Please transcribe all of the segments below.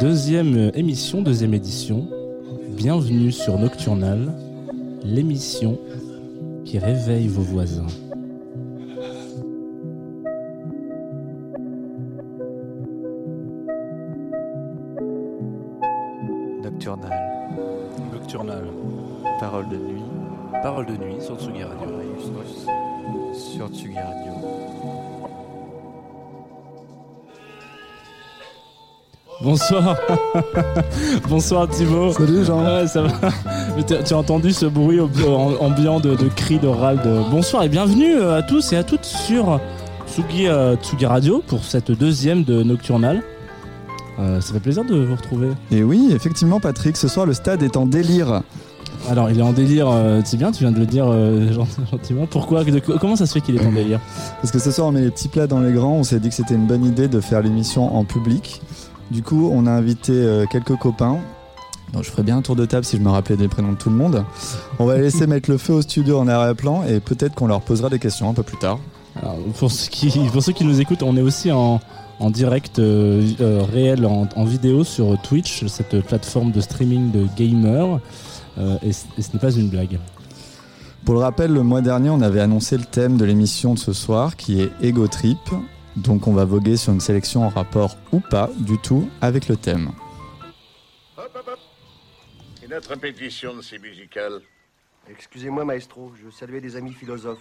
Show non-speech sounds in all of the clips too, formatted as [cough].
Deuxième émission, deuxième édition. Bienvenue sur Nocturnal, l'émission qui réveille vos voisins. Bonsoir. [laughs] Bonsoir Thibaut. Salut Jean. Ouais, ça va. Mais Tu as entendu ce bruit ambiant de, de cris, de râles. De... Bonsoir et bienvenue euh, à tous et à toutes sur Tsugi, euh, Tsugi Radio pour cette deuxième de Nocturnal. Euh, ça fait plaisir de vous retrouver. Et oui, effectivement, Patrick, ce soir le stade est en délire. Alors, il est en délire, euh, c'est bien, tu viens de le dire euh, [laughs] gent- gentiment. Pourquoi de- Comment ça se fait qu'il est en délire? Parce que ce soir on met les petits plats dans les grands. On s'est dit que c'était une bonne idée de faire l'émission en public. Du coup, on a invité euh, quelques copains. Donc, je ferai bien un tour de table si je me rappelais des prénoms de tout le monde. On va laisser [laughs] mettre le feu au studio en arrière-plan et peut-être qu'on leur posera des questions un peu plus tard. Alors, pour, ceux qui, pour ceux qui nous écoutent, on est aussi en, en direct euh, euh, réel, en, en vidéo sur Twitch, cette plateforme de streaming de gamers. Euh, et, et ce n'est pas une blague. Pour le rappel, le mois dernier, on avait annoncé le thème de l'émission de ce soir qui est Ego Trip. Donc, on va voguer sur une sélection en rapport ou pas du tout avec le thème. Hop, hop, hop. Une autre répétition de ces musicales. Excusez-moi, maestro, je saluais des amis philosophes.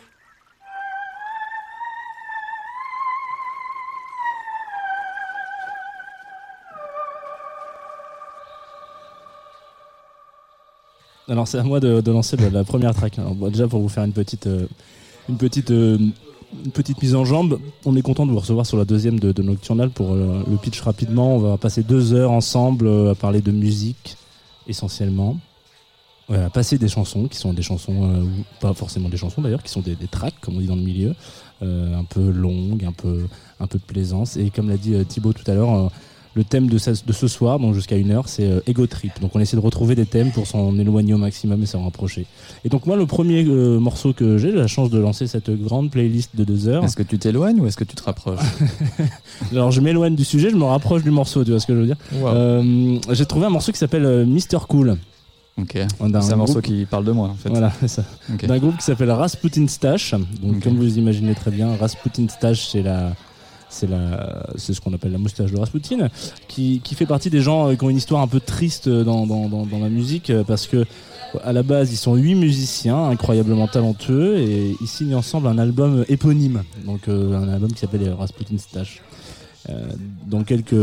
Alors c'est à moi de, de lancer la, la première track. Alors, bon, déjà pour vous faire une petite, euh, une petite, euh, une petite mise en jambe, on est content de vous recevoir sur la deuxième de, Nocturnal pour euh, le pitch rapidement. On va passer deux heures ensemble euh, à parler de musique essentiellement. Ouais, à passer des chansons qui sont des chansons, euh, pas forcément des chansons d'ailleurs, qui sont des, des tracks comme on dit dans le milieu, euh, un peu longues, un peu, un peu de plaisance. Et comme l'a dit euh, Thibaut tout à l'heure, euh, le thème de, ce- soir, donc jusqu'à une heure, c'est euh, Ego Trip. Donc on essaie de retrouver des thèmes pour s'en éloigner au maximum et s'en rapprocher. Et donc moi, le premier euh, morceau que j'ai, j'ai la chance de lancer cette grande playlist de deux heures. Est-ce que tu t'éloignes ou est-ce que tu te rapproches? [laughs] Alors je m'éloigne du sujet, je me rapproche du morceau, tu vois ce que je veux dire? Euh, J'ai trouvé un morceau qui s'appelle Mr Cool. C'est un morceau qui parle de moi en fait. Voilà, c'est ça. D'un groupe qui s'appelle Rasputin Stash. Donc comme vous imaginez très bien, Rasputin Stash, c'est la c'est ce qu'on appelle la moustache de Rasputin qui, fait partie des gens euh, qui ont une histoire un peu triste dans, la musique euh, parce que à la base ils sont huit musiciens incroyablement talentueux et ils signent ensemble un album éponyme. Donc euh, un album qui s'appelle Rasputin Stash dans quelques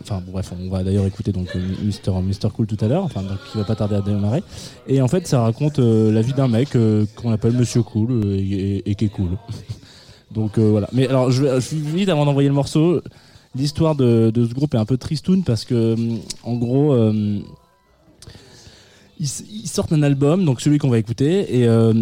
enfin bref on va d'ailleurs écouter donc Mister Mister Cool tout à l'heure enfin donc qui va pas tarder à démarrer. Et en fait ça raconte la vie d'un mec qu'on appelle Monsieur Cool et qui est cool [laughs] donc euh, voilà mais alors je je vais vite avant d'envoyer le morceau l'histoire de, de ce groupe est un peu tristoun parce que hum, en gros euh, ils, sortent un album, donc celui qu'on va écouter, et, euh,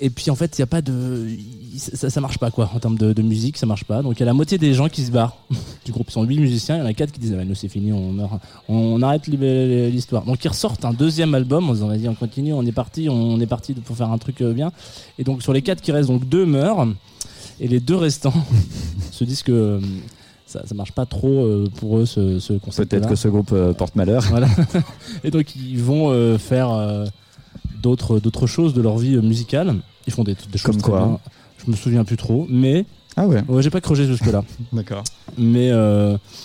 et puis en fait, il y a pas de. Ça, ça marche pas quoi, en termes de, musique, ça marche pas. Donc il y a la moitié des gens qui se barrent [laughs] du groupe. Ils sont 8 musiciens, il y en a 4 qui disent ah, bah, nous c'est fini, on, meurt, on, arrête l'hi- l'histoire. Donc ils ressortent un deuxième album en disant vas-y, on continue, on est parti, on est parti pour faire un truc euh, bien. Et donc sur les 4 qui restent, donc deux meurent, et les deux restants [laughs] se disent que. euh, Ça, ça marche pas trop euh, pour eux ce, ce concept Peut-être que ce groupe euh, porte malheur. voilà. [laughs] Et donc ils vont euh, faire d'autres d'autres choses de leur vie musicale. Ils font des, des choses Comme très quoi bien. Je me souviens plus trop, mais Ah ouais, ouais, j'ai pas creusé jusque là. [laughs] d'accord. mais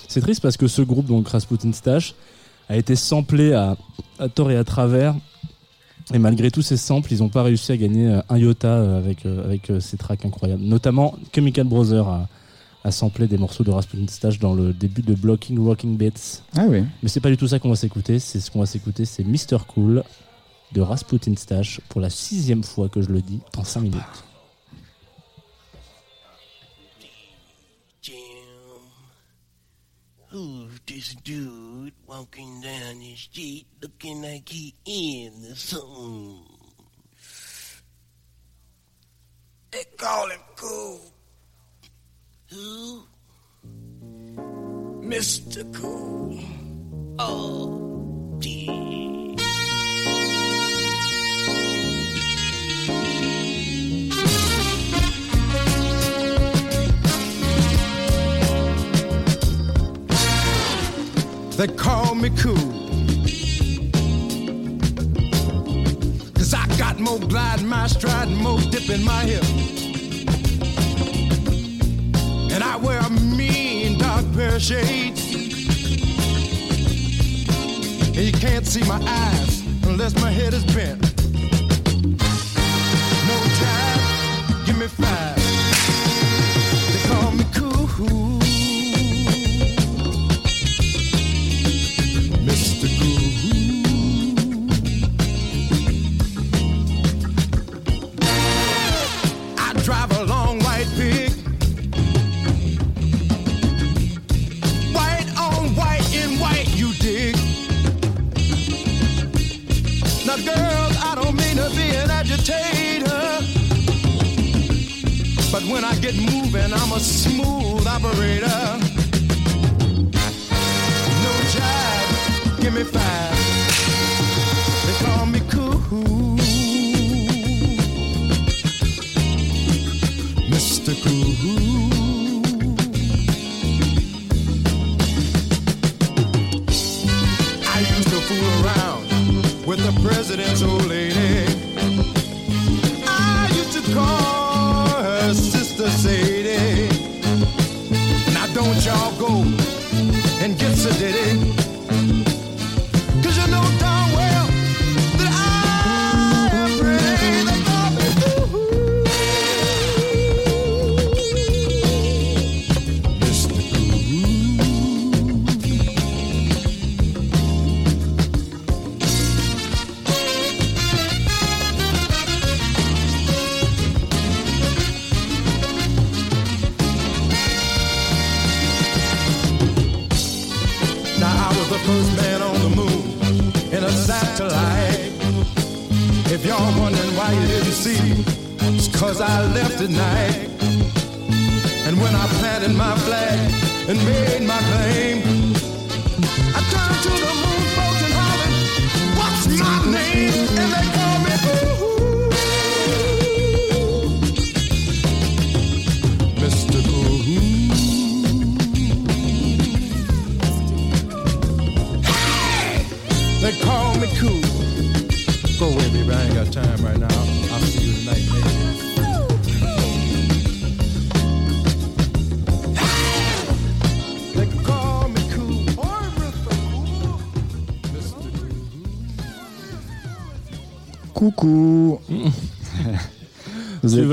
c'est triste parce que ce groupe donc Rasputin Stash a été samplé à, à tort et à travers. Et malgré tous ces samples, ils n'ont pas réussi à gagner euh, un iota euh, avec, euh, avec ces tracks incroyables. Notamment, Chemical Brothers a, a samplé des morceaux de Rasputin Stash dans le début de Blocking Rocking Beats. Ah oui. Mais c'est pas du tout ça qu'on va s'écouter. C'est ce qu'on va s'écouter, c'est Mr Cool de Rasputin Stash pour la sixième fois que je le dis en 5 minutes. This dude walking down the street looking like he in the something? They call him cool. Who? Mr. Cool. Oh, dear. They call me cool. Cause I got more glide in my stride and more dip in my hip. And I wear a mean dark pair of shades. And you can't see my eyes unless my head is bent. No time, give me five. They call me cool. Get moving, I'm a smooth operator. No jive, give me five. They call me cool. Mr. Cool. I used to fool around with the president's old lady. I'll go and get sedated.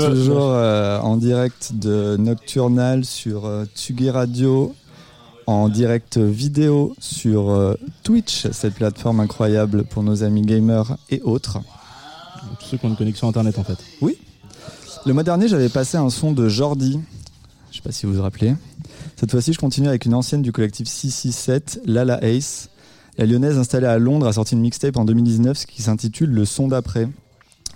Toujours euh, en direct de Nocturnal sur euh, Tsugi Radio, en direct vidéo sur euh, Twitch, cette plateforme incroyable pour nos amis gamers et autres. Tous ceux qui ont une connexion internet en fait. Le mois dernier, j'avais passé un son de Jordi. Je sais pas si vous vous rappelez. Cette fois-ci, je continue avec une ancienne du collectif 667, Lala Ace. La lyonnaise installée à Londres a sorti une mixtape en 2019 qui s'intitule Le son d'après.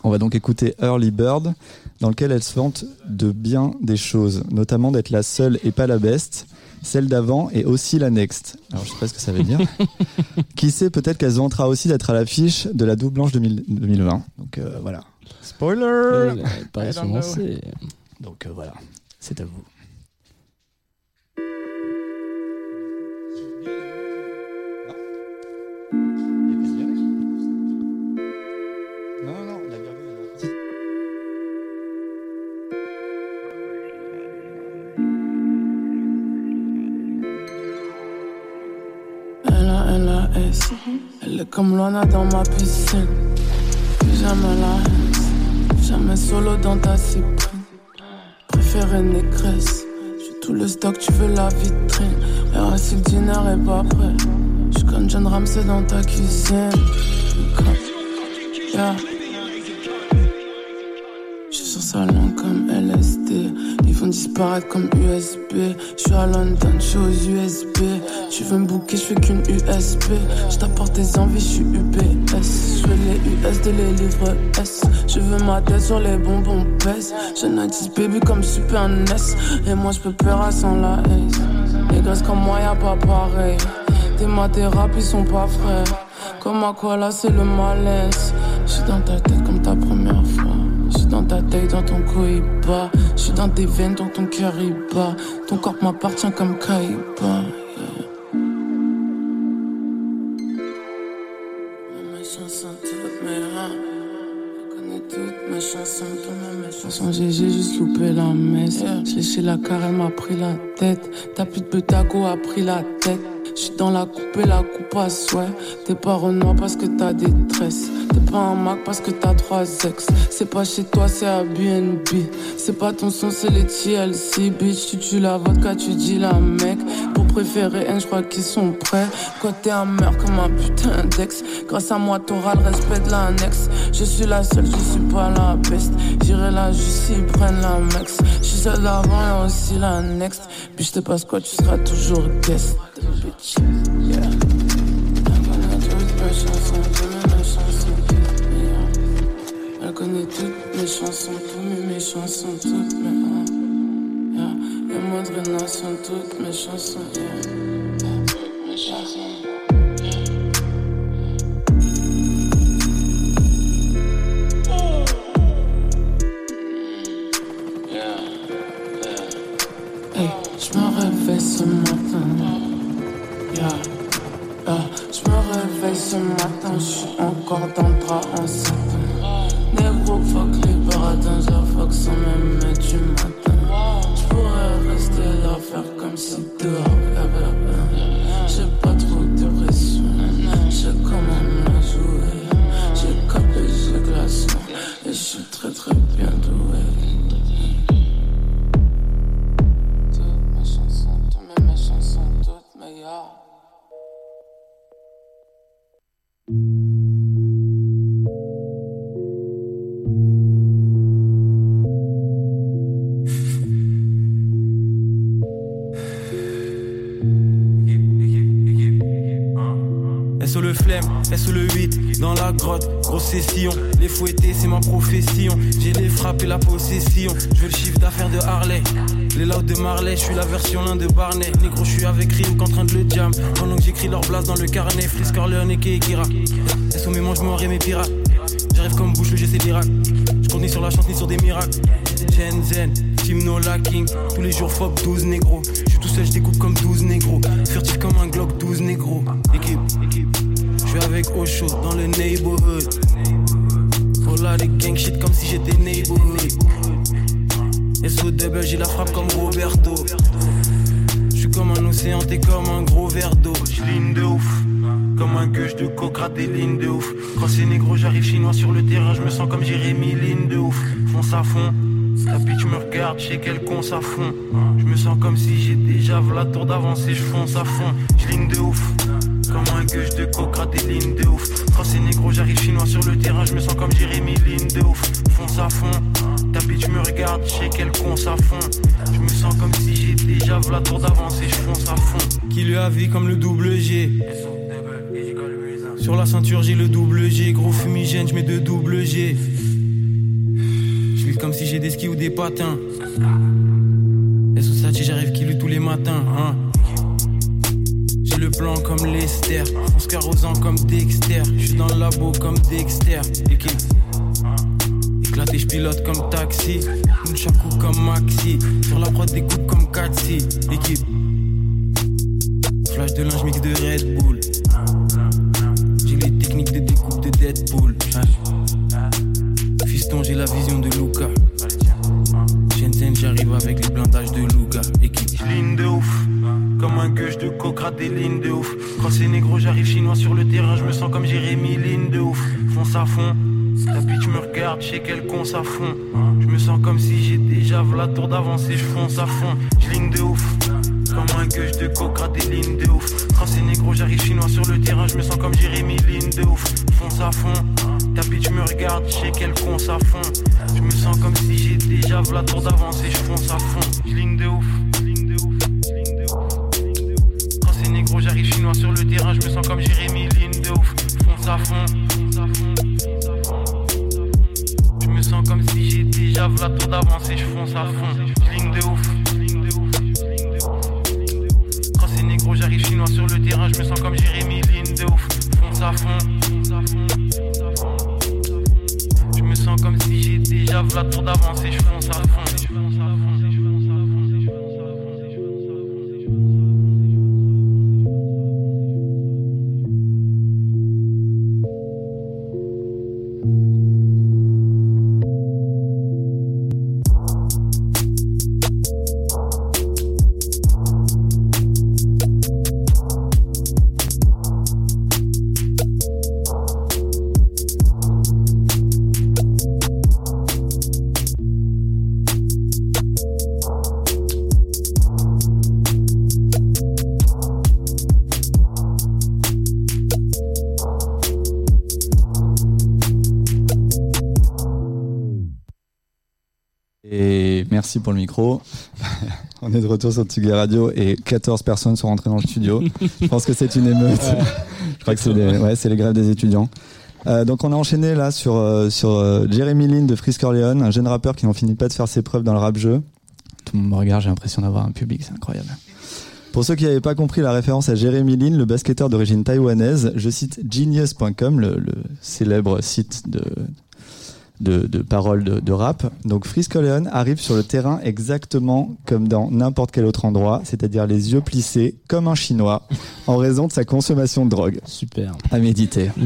On va donc écouter Early Bird, dans lequel elle se vante de bien des choses, notamment d'être la seule et pas la best, celle d'avant et aussi la next. Alors je sais pas ce que ça veut dire. [laughs] Qui sait, peut-être qu'elle se vantera aussi d'être à l'affiche de la double blanche 2000 2020. Donc euh, voilà. Spoiler know. lancés. Donc euh, voilà, c'est à vous. Comme Loana dans ma piscine. Jamais la haine. Jamais solo dans ta cyprine. Préférée négresse. J'ai tout le stock, tu veux la vitrine. Verra si le dîner est pas prêt. J'suis comme John Ramsey dans ta cuisine. Yeah. J'suis sur sa langue comme LSD. Ils vont disparaître comme USB. J'suis à London, j'suis aux USB. Tu veux me bouquer, j'fais qu'une USB. J't'apporte des envies, j'suis UPS. J'veux les US les livres S. Je veux ma tête sur les bonbons pèse. Je 90 baby comme Super NES. Et moi j'peux peur sans la haine. Les gosses comme moi, y'a pas pareil. Tes mathérapies sont pas frais. Comme à quoi là, c'est le malaise. J'suis dans ta tête comme ta première fois. J'suis dans ta tête, dans ton cohiba. J'suis dans tes veines, dans ton cœur il bat. Ton corps m'appartient comme Kaiba. J'ai juste loupé la messe. J'ai léché la car, elle m'a pris la tête. Ta pute Betago a pris la tête. J'suis dans la coupe et la coupe à souhait. T'es pas Renoir parce que t'as des tresses. T'es pas un Mac parce que t'as trois ex. C'est pas chez toi, c'est à BNB. C'est pas ton son, c'est les TLC. Bitch, tu tues la vodka, tu dis la mec. Pour préférer un, j'crois qu'ils sont prêts. Quand t'es un meurtre comme un putain d'ex. Grâce à moi, t'auras le respect de l'annexe. Je suis la seule, je suis pas la best. J'irai là juste s'ils prennent la max. Je suis celle d'avant et aussi la next. Puis je te passe quoi, tu seras toujours guest. Bitch, yeah. Toutes mes chansons, toutes mes chansons, toutes mes mes. Yeah. Y'a moins de nation, toutes mes chansons, yeah. Toutes mes chansons. Ce matin. Je me réveille ce matin, je suis encore dans le drap en. Baratins, je fuck sans même mettre du matin. Je pourrais rester là, faire comme si dehors y'avait rien. J'ai pas trop de pression, j'ai comment me jouer. J'ai capé, j'ai glaçon, et je suis très très bien doué. Toutes mes chansons, toutes mes chansons, toutes mes grotte, grosse session. Les fouettés, c'est ma profession. J'ai les frappes et la possession. Je veux le chiffre d'affaires de Harley. Les louds de Marley, je suis la version l'un de Barney. Négro, je suis avec Rim qu'en train de le jam. Pendant que j'écris leur blase dans le carnet, Frisk, Corleone et Kekira. SO mes manches, je mes pirates. J'arrive comme bouche, le c'est l'Irak. Je compte ni sur la chance ni sur des miracles. Shenzhen, Team No Lacking. Tous les jours, fuck 12 négros. Je suis tout seul, je découpe comme 12 négros. Furtif comme un Glock, 12 négros. Équipe, avec Osho dans le neighborhood. For là, des gang shit comme si j'étais neighborhood. SO double, j'ai la frappe comme Roberto. Je suis comme un océan, t'es comme un gros verre d'eau. J'ligne de ouf. Comme un gueule de coke, des lignes de ouf. Quand c'est négro, j'arrive chinois sur le terrain, je me sens comme Jérémy, ligne de ouf. Fonce à fond. La bitch me regarde, je sais qu'elle conce à fond. Je me sens comme si j'ai déjà la tour d'avance et je fonce à fond. J'ligne de ouf. Comme un gueule de coke, des lignes de ouf. C'est négro, j'arrive chinois sur le terrain, je me sens comme Jérémy, ligne de ouf. Fonce à fond. Ta bitch me regarde, je sais qu'elle conce à fond. Je me sens comme si j'ai déjà la tour d'avance et je fonce à fond. Qui lui a vie comme le double G? Sur la ceinture, j'ai le double G. Gros fumigène, je mets deux double G. Je vis comme si j'ai des skis ou des patins. Ça, j'arrive qui tous les matins. Hein. Le plan comme Lester. Fonce carrosant comme Dexter. Je suis dans le labo comme Dexter. Équipe. Éclaté, je pilote comme taxi. Une chakou comme Maxi. Sur la prod, des coupes comme Katsi. Équipe. Flash de linge mix de Red Bull. Un gueule de coke, des lignes de ouf. Quand c'est négro, j'arrive chinois sur le terrain. Je me sens comme Jérémy, ligne de ouf. Fonce à fond. Ta bitch me regarde, je sais qu'elle conce à fond. Je me sens comme si j'ai déjà la tour d'avance et je fonce à fond. J'ligne de ouf. Comme un gueule de coke, des lignes de ouf. Quand c'est négro, j'arrive chinois sur le terrain. Je me sens comme Jérémy, ligne de ouf. Fonce à fond. Ta bitch me regarde, je sais qu'elle conce à fond. Je me sens comme si j'ai déjà la tour d'avance et je fonce à fond. J'ligne de ouf. J'arrive chinois sur le terrain. Je me sens comme Jérémy, ligne de ouf. Fonce à fond. Je me sens comme si j'ai déjà vu la tour d'avance et je fonce à fond. J'ligne de ouf. Quand c'est négro, j'arrive chinois chinois sur le terrain, je me sens comme Jérémy Lin de ouf. Fonce à fond. Je me sens comme si j'ai déjà vu la tour d'avance et je fonce à fond. Merci pour le micro. [laughs] On est de retour sur Tsugi Radio et 14 personnes sont rentrées dans le studio. Je pense que c'est une émeute. Je crois que c'est les, ouais, les grèves des étudiants. Euh, donc on a enchaîné là sur, euh, sur euh, Jeremy Lin de Frisk Orleans, un jeune rappeur qui n'en finit pas de faire ses preuves dans le rap jeu. Tout le monde me regarde, j'ai l'impression d'avoir un public, c'est incroyable. Pour ceux qui n'avaient pas compris la référence à Jeremy Lin, le basketteur d'origine taïwanaise, je cite genius.com, le, le célèbre site de, de, de paroles de, de rap. Donc Frisk Orleans arrive sur le terrain exactement comme dans n'importe quel autre endroit, c'est-à-dire les yeux plissés comme un chinois en raison de sa consommation de drogue. Super. À méditer. [laughs]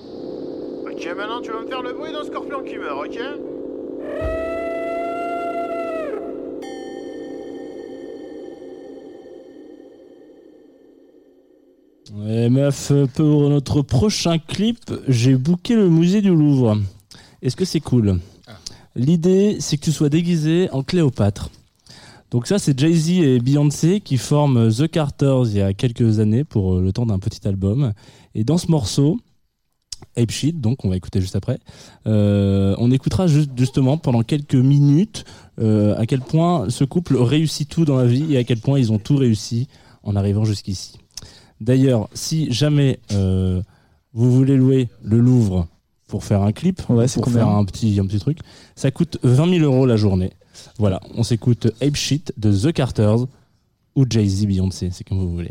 Ok, maintenant tu vas me faire le bruit d'un scorpion qui meurt, ok? Et meuf, pour notre prochain clip, j'ai booké le musée du Louvre. Est-ce que c'est cool? L'idée, c'est que tu sois déguisé en Cléopâtre. Donc ça, c'est Jay-Z et Beyoncé qui forment The Carters il y a quelques années pour euh, le temps d'un petit album. Et dans ce morceau, Ape Shit, donc on va écouter juste après, euh, on écoutera juste, justement pendant quelques minutes euh, à quel point ce couple réussit tout dans la vie et à quel point ils ont tout réussi en arrivant jusqu'ici. D'ailleurs, si jamais euh, vous voulez louer le Louvre pour faire un clip, Ouais, pour faire un petit, un petit truc, ça coûte 20 000 euros la journée. Voilà, on s'écoute Ape Shit de The Carters ou Jay-Z Beyoncé, c'est comme vous voulez.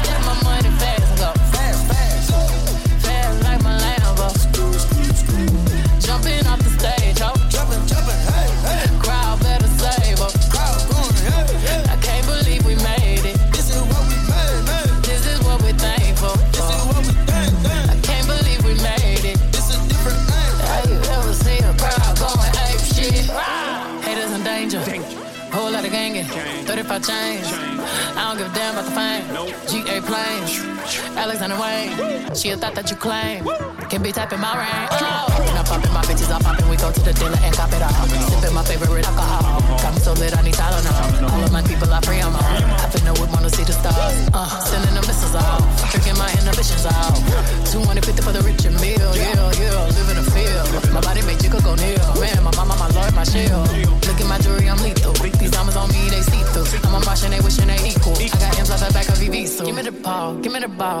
If I change. I don't give a damn about the fame. GA planes, Alexander Wayne. She a thought that you claim. Can be typing my rain. Oh, and I'm popping my bitches, I'm popping. We go to the dealer and cop it all. Sipping my favorite alcohol. Got me so lit, I need Tylenol. All of my people, I pray I'm. I finna would wanna see the stars. Uh, sending the missiles out. Drinking my inhibitions out. 250 for the rich and meal. Yeah, yeah, live in the field. My body made you go kneel. Man, my mama, my lord, my shield. Look at my jewelry, I'm lethal. These diamonds on me, they see through. I'm a Martian, they wishing they equal. I got M's off the back of Ibiza. Give me the ball, give me the ball.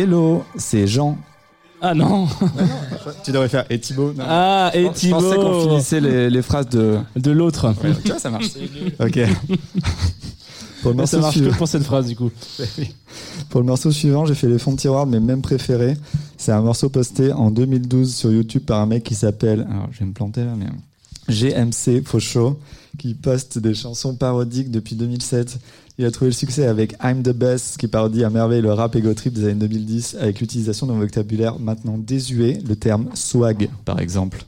Hello, c'est Jean. Ah non Tu devrais faire et Thibaut. non. Ah, et Je pensais qu'on Thibaut finissait les, les phrases de. De l'autre. Ouais, tu vois, ça marche. ok. [laughs] Pour le, Mais ça morceau marche suivant, que pour cette phrase du coup. [laughs] pour le morceau suivant, j'ai fait les fonds de tiroir de mes mêmes préférés. C'est un morceau posté en 2012 sur YouTube par un mec qui s'appelle. Alors, je vais me planter là, mais. GMC Faucho, qui poste des chansons parodiques depuis 2007. Il a trouvé le succès avec I'm the Best, qui parodie à merveille le rap ego trip des années 2010, avec l'utilisation d'un vocabulaire maintenant désuet, le terme swag, par exemple.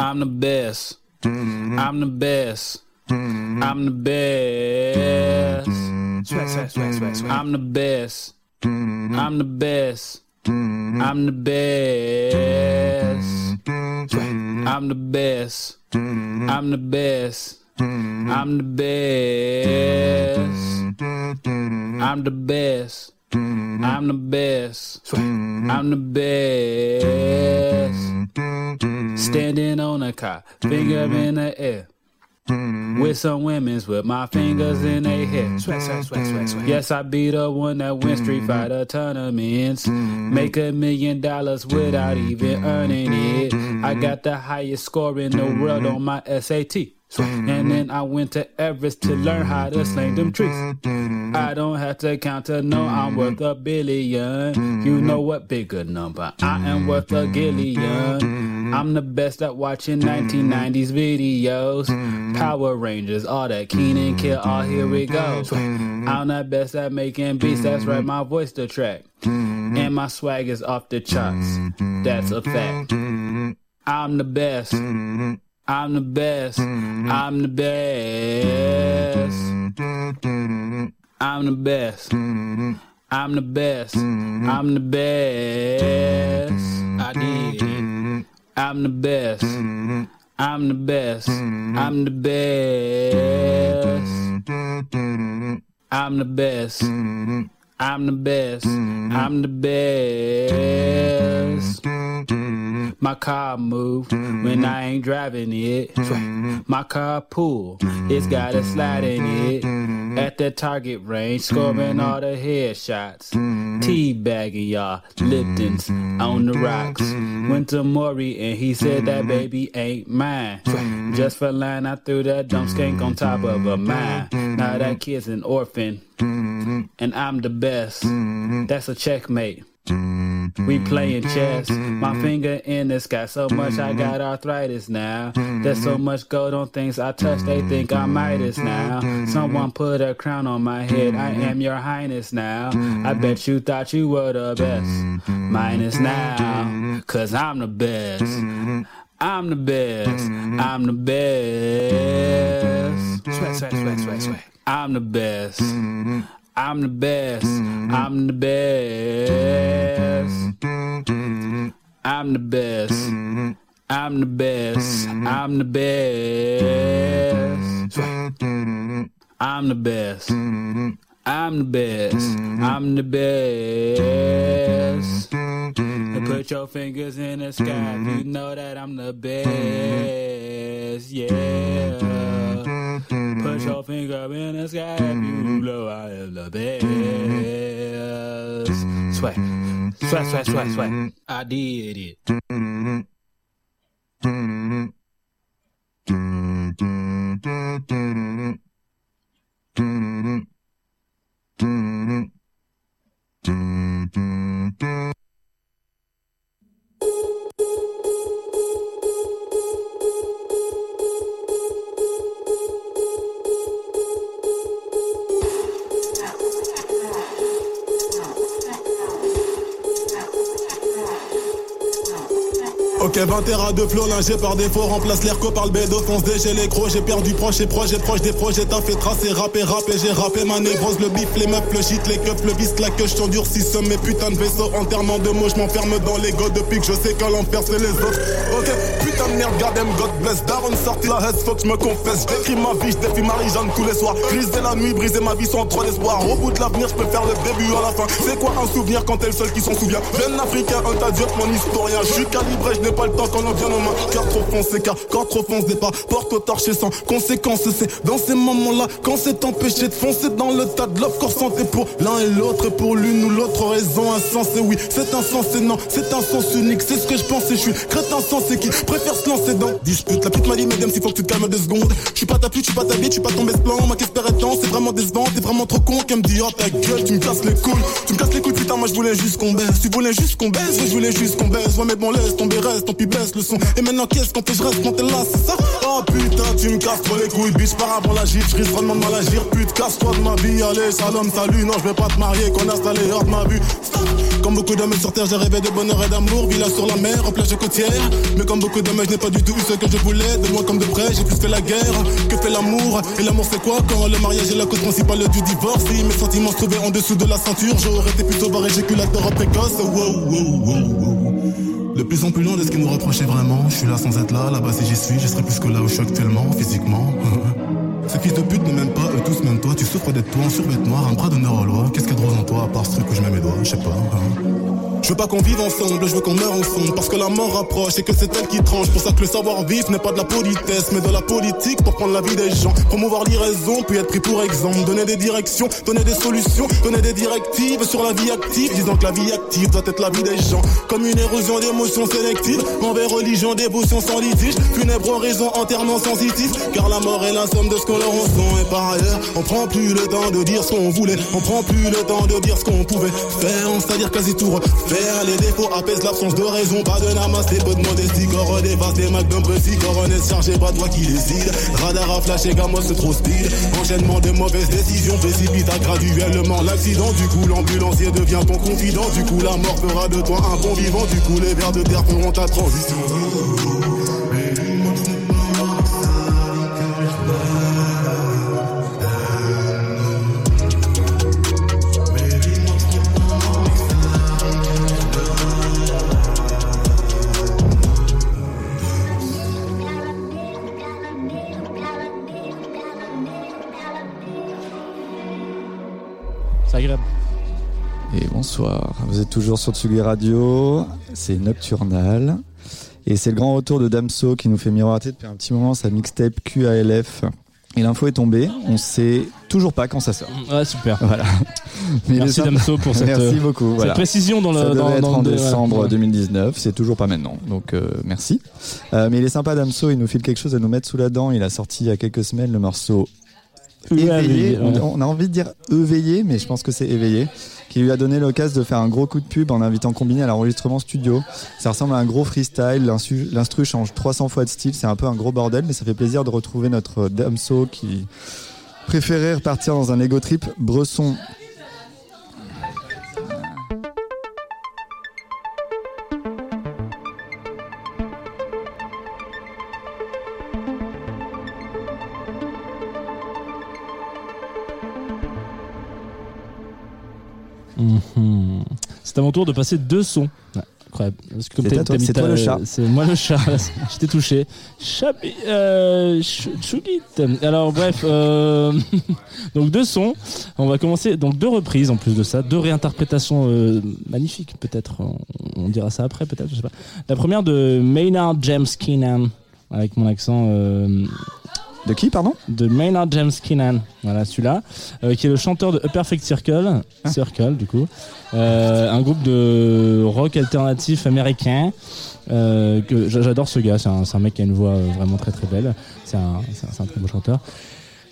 I'm the best. I'm the best. I'm the best. I'm the best. I'm the best. I'm the best. I'm the best. I'm the best. I'm the best. I'm the best. I'm the best. I'm the best. Standing on a car, finger in the air. Mm-hmm. With some women's with my fingers in their hair. Mm-hmm. Yes, I be the one that win Street mm-hmm. Fighter tournaments. Make a million dollars without even earning it. I got the highest score in the world on my SAT. And then mm-hmm. I went to Everest to learn how to sling them trees. I don't have to count to know I'm worth a billion. You know what bigger number? I am worth a gillion. I'm the best at watching 1990s videos. Power Rangers, all that Keen and Kill, all here we go. I'm the best at making beats, that's right, my voice the track. And my swag is off the charts, that's a fact. I'm the best. I'm the best. Mm-hmm. I'm the best. I'm the best. I'm the best. I'm the best. I did. I'm the best. I'm the best. I'm the best. I'm the best. I'm the best. I'm the best. My car moved when I ain't driving it. My car pull, it's got a slide in it. At the target range, scoring all the headshots. Teabagging y'all, Lipton's on the rocks. Went to Maury and he said that baby ain't mine. Just for line, I threw that dumb skank on top of a mine. Now that kid's an orphan, and I'm the best. That's a checkmate. We playing chess. My finger in this sky. So much I got arthritis now. There's so much gold on things I touch. They think I'm Midas now. Someone put a crown on my head. I am your highness now. I bet you thought you were the best. Minus now. Cause I'm the best. I'm the best. I'm the best. Sweat, sweat, sweat, sweat, sweat. Mm-hmm. Mm-hmm. I'm the best. I'm the best. Mm-hmm. I'm the best. I'm the best. I'm the best. I'm the best. I'm the best. I'm the best. I'm the best. And put your fingers in the sky you mm-hmm. know that I'm the mm-hmm. best. Yeah. Put your finger in the sky you know I am the best. Sweat. Sweat, sweat, sweat, sweat. I did it. Ok, 20 terras de flow lingé par défaut, remplace l'erco par le bédo, fonce j'ai les gros, j'ai perdu proche et proche, et proche des projets, t'as fait tracer, rappé, rappé, j'ai rappé ma névrose, le bif, les meufs, le shit, les keufs, le vice, la queue, je t'endurcis, mes putains de vaisseaux, enterrement de mots, je m'enferme dans l'ego depuis que je sais qu'à l'enfer c'est les autres. Ok, putain de merde, damn, God bless, Daron sorti la haine, faut que je me confesse, j'écris ma vie, je défie Marie-Jeanne tous les soirs, briser la nuit, briser ma vie sans trop d'espoir, au bout de l'avenir, je peux faire le début à la fin, c'est quoi un souvenir quand t'es le seul qui s'en souvient, jeune africain, un tas mon historien, je suis calibré, je n'ai pas le temps qu'on en vienne aux mains, car trop foncé, car corps trop foncé, pas porte au torché sans conséquence, c'est dans ces moments-là, quand c'est empêché de foncer dans le tas de l'offre, santé pour l'un et l'autre, pour l'une ou l'autre raison, insensé, oui, c'est insensé, non, c'est un sens unique, c'est ce que je pensais, je suis crétin sensé qui préfère se lancer dans dispute, la petite m'a dit, mesdames, s'il faut que tu te calmes deux secondes, je suis pas ta pute, je pas ta bite, je pas tombé ce plan, ma qu'espère est temps, c'est vraiment décevant, t'es vraiment trop con, qu'elle me dit, oh ta gueule, tu me casses les couilles, tu me casses les couilles, putain, moi je voulais juste qu'on baisse, tu voulais juste qu'on baisse, je voulais juste qu'on baisse, ouais, mais bon, laisse tomber, tant pis, baisse le son, et maintenant qu'est-ce qu'on fait, je reste quand t'es là, c'est ça, oh putain, tu me casses trop les couilles, bitch, par avant la gifle, je risque vraiment de mal agir, pute, casse-toi de ma vie, allez, salam, salut, non, je vais pas te marier, connasse, allez, hors de ma vue, comme beaucoup d'hommes sur terre, j'ai rêvé de bonheur et d'amour, villa sur la mer, en plage côtière. Mais comme beaucoup d'hommes, je n'ai pas du tout eu ce que je voulais. De loin comme de près, j'ai plus fait la guerre que fait l'amour. Et l'amour, c'est quoi? Quand le mariage est la cause principale du divorce Si mes sentiments se trouvaient en dessous de la ceinture, j'aurais été plutôt barré, éjaculateur précoce. Wow, wow, wow, wow. De plus en plus loin de ce qu'ils nous reprochaient vraiment. Je suis là sans être là, là-bas si j'y suis, je serais plus que là où je suis actuellement, physiquement. [laughs] Ces fils de pute ne m'aiment pas, eux tous même toi. Tu souffres d'être toi en survêt noir, un bras d'honneur à loi. Qu'est-ce qu'il y a de rose en toi, à part ce truc où je mets mes doigts, je sais pas. hein. Je veux pas qu'on vive ensemble, je veux qu'on meure ensemble. Parce que la mort approche et que c'est elle qui tranche. Pour ça que le savoir vivre n'est pas de la politesse Mais de la politique pour prendre la vie des gens. Promouvoir l'irraison, puis être pris pour exemple. Donner des directions, donner des solutions Donner des directives sur la vie active. Disant que la vie active doit être la vie des gens. Comme une érosion d'émotions sélectives. Envers religion, dévotion sans litige. Funèbre raison, enterrement sensitif Car la mort est la somme de ce qu'on leur en sent Et par ailleurs, on prend plus le temps de dire ce qu'on voulait. On prend plus le temps de dire ce qu'on pouvait faire. C'est-à-dire quasi tout refaire Les défauts apaisent l'absence de raison. Pas de namas, des peu de modestie Corps des vases, des macs d'un petit Coronet chargé, pas toi qui décide Radar à flash et gamos c'est trop speed Enchaînement de mauvaises décisions Précipita graduellement l'accident. Du coup l'ambulancier devient ton confident. Du coup la mort fera de toi un bon vivant. Du coup les vers de terre feront ta transition Et bonsoir, vous êtes toujours sur Tsugi Radio, c'est Nocturnal. Et c'est le grand retour de Damso qui nous fait miroiter depuis un petit moment sa mixtape QALF. Et l'info est tombée, on sait toujours pas quand ça sort. Ouais, super. Voilà. Merci Damso pour cette, Merci euh, beaucoup. cette voilà. précision dans le- Ça dans- être dans en décembre ouais. 2019, c'est toujours pas maintenant. Donc euh, merci. Euh, mais il est sympa Damso, il nous file quelque chose à nous mettre sous la dent. Il a sorti il y a quelques semaines le morceau éveillé. On, ouais. on a envie de dire éveillé, mais je pense que c'est éveillé. Qui lui a donné l'occasion de faire un gros coup de pub en invitant Combiné à l'enregistrement studio. Ça ressemble à un gros freestyle. L'instru l'instru change 300 fois de style. C'est un peu un gros bordel, mais ça fait plaisir de retrouver notre Damso qui préférait repartir dans un ego trip. Bresson tour de passer deux sons. Ouais, incroyable. Parce que comme C'est t'as- toi, t'as mis c'est ta- toi le chat. C'est moi le chat. [laughs] Je t'ai touché. Chabi, euh, ch- Chugit. Alors bref, euh, [laughs] donc deux sons. On va commencer donc deux reprises en plus de ça, deux réinterprétations euh, magnifiques peut-être. On, on dira ça après peut-être. Je sais pas. La première de Maynard James Keenan avec mon accent. euh, de qui, pardon De Maynard James Keenan. Voilà, celui-là, euh, qui est le chanteur de A Perfect Circle, Ah. Circle du coup, Euh, un groupe de rock alternatif américain. euh, que j'adore ce gars, c'est un, mec qui a une voix vraiment très très belle. C'est un, c'est un- c'est un très beau chanteur.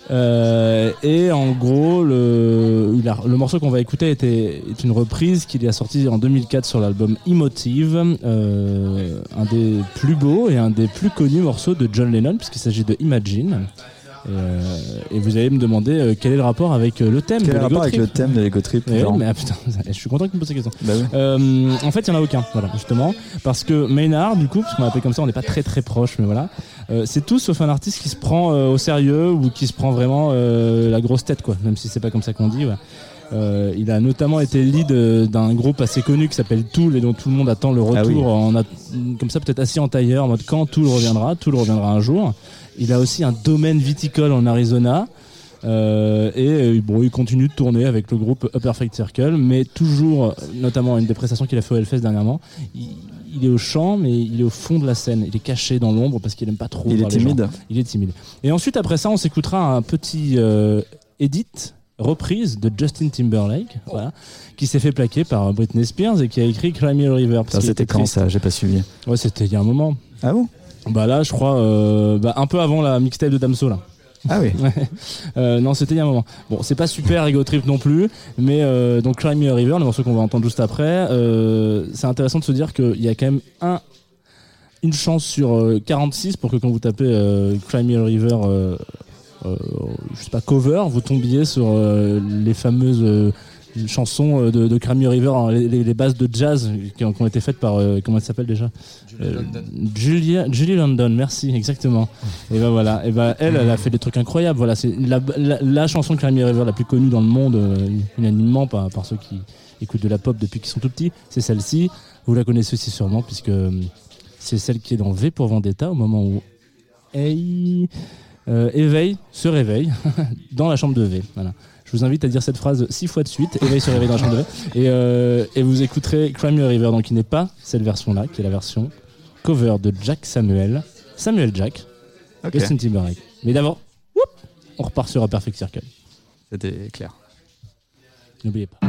Euh, et en gros, le, morceau qu'on va écouter était, est une reprise qu'il a sorti en 2004 sur l'album Emotive, euh, un des plus beaux et un des plus connus morceaux de John Lennon, puisqu'il s'agit de Imagine. Et, euh, et vous allez me demander euh, quel est le rapport avec euh, le thème Quel de est le rapport avec le thème de l'ego trip Eh oui, mais ah, putain, [laughs] je suis content que tu me poses cette question. Bah oui. Euh, en fait, il n'y en a aucun, voilà, justement. Parce que Maynard, du coup, parce qu'on l'appelle comme ça, on n'est pas très très proche, mais voilà. euh, c'est tout sauf un artiste qui se prend euh, au sérieux ou qui se prend vraiment euh, la grosse tête, quoi. Même si c'est pas comme ça qu'on dit, ouais. Euh, il a notamment été lead euh, d'un groupe assez connu qui s'appelle Tool et dont tout le monde attend le retour Ah oui. en a- comme ça peut-être assis en tailleur en mode quand Tool reviendra, Tool reviendra un jour. Il a aussi un domaine viticole en Arizona. Euh, et euh, bon, il continue de tourner avec le groupe A Perfect Circle, mais toujours, euh, notamment une des prestations qu'il a fait au Hellfest dernièrement, il, il est au chant, mais il est au fond de la scène. Il est caché dans l'ombre parce qu'il aime pas trop. Il est gens. timide. Il est timide. Et ensuite, après ça, on s'écoutera un petit euh, edit reprise de Justin Timberlake, voilà, qui s'est fait plaquer par Britney Spears et qui a écrit Cry Me a River. c'était était quand ça? J'ai pas suivi. Ouais, c'était il y a un moment. Ah bon? Bah là, je crois, euh, bah, un peu avant la mixtape de Damso là. Ah oui. [laughs] Ouais. Euh, non, c'était il y a un moment. Bon, c'est pas super ego trip non plus, mais euh, donc Cry Me a River, le morceau qu'on va entendre juste après, euh, c'est intéressant de se dire qu'il y a quand même un une chance sur euh, 46 pour que quand vous tapez euh, Cry Me a River, euh, euh, je sais pas cover, vous tombiez sur euh, les fameuses euh, chansons euh, de, de River, hein, les, bases de jazz qui ont, qui ont été faites par euh, comment elle s'appelle déjà Julie London. Julia, Julie London, merci, exactement. [laughs] Et ben voilà, et ben elle, elle a fait des trucs incroyables. Voilà, c'est la, la, la chanson de River la plus connue dans le monde, euh, unanimement par, par ceux qui écoutent de la pop depuis qu'ils sont tout petits. C'est celle-ci. Vous la connaissez aussi sûrement puisque euh, c'est celle qui est dans V pour Vendetta au moment où Hey, euh, éveille se réveille [laughs] dans la chambre de V. Voilà. Je vous invite à dire cette phrase six fois de suite. Éveille se réveille dans la chambre. Et, euh, et vous écouterez Cry Me a River, donc qui n'est pas cette version-là, qui est la version cover de Jack Samuel, Samuel Jack, Ok. Justin Timberlake. Mais d'abord, on repart sur A Perfect Circle. C'était clair. N'oubliez pas.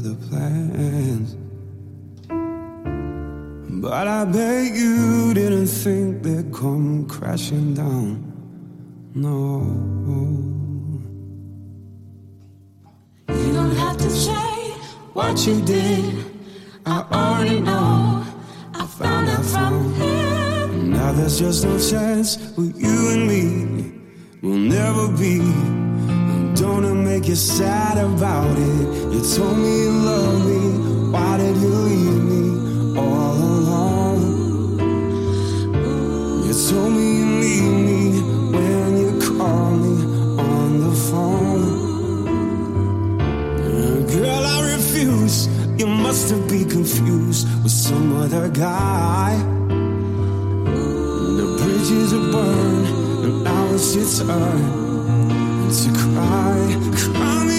other plans. But I bet you didn't think they'd come crashing down. No. You don't have to say what you did. I already know. I found out from him. Now there's just no chance with you and me. We'll never be don't it make you sad about it? You told me you loved me. Why did you leave me all alone? You told me you need me when you call me on the phone. Girl, I refuse. You must have been confused with some other guy. The bridges are burned, and now it's your turn to cry, cry.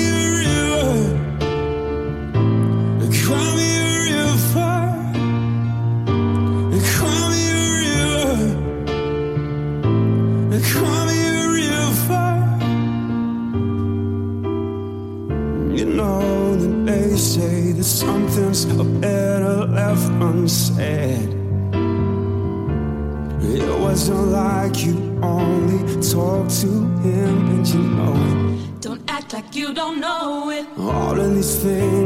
thing.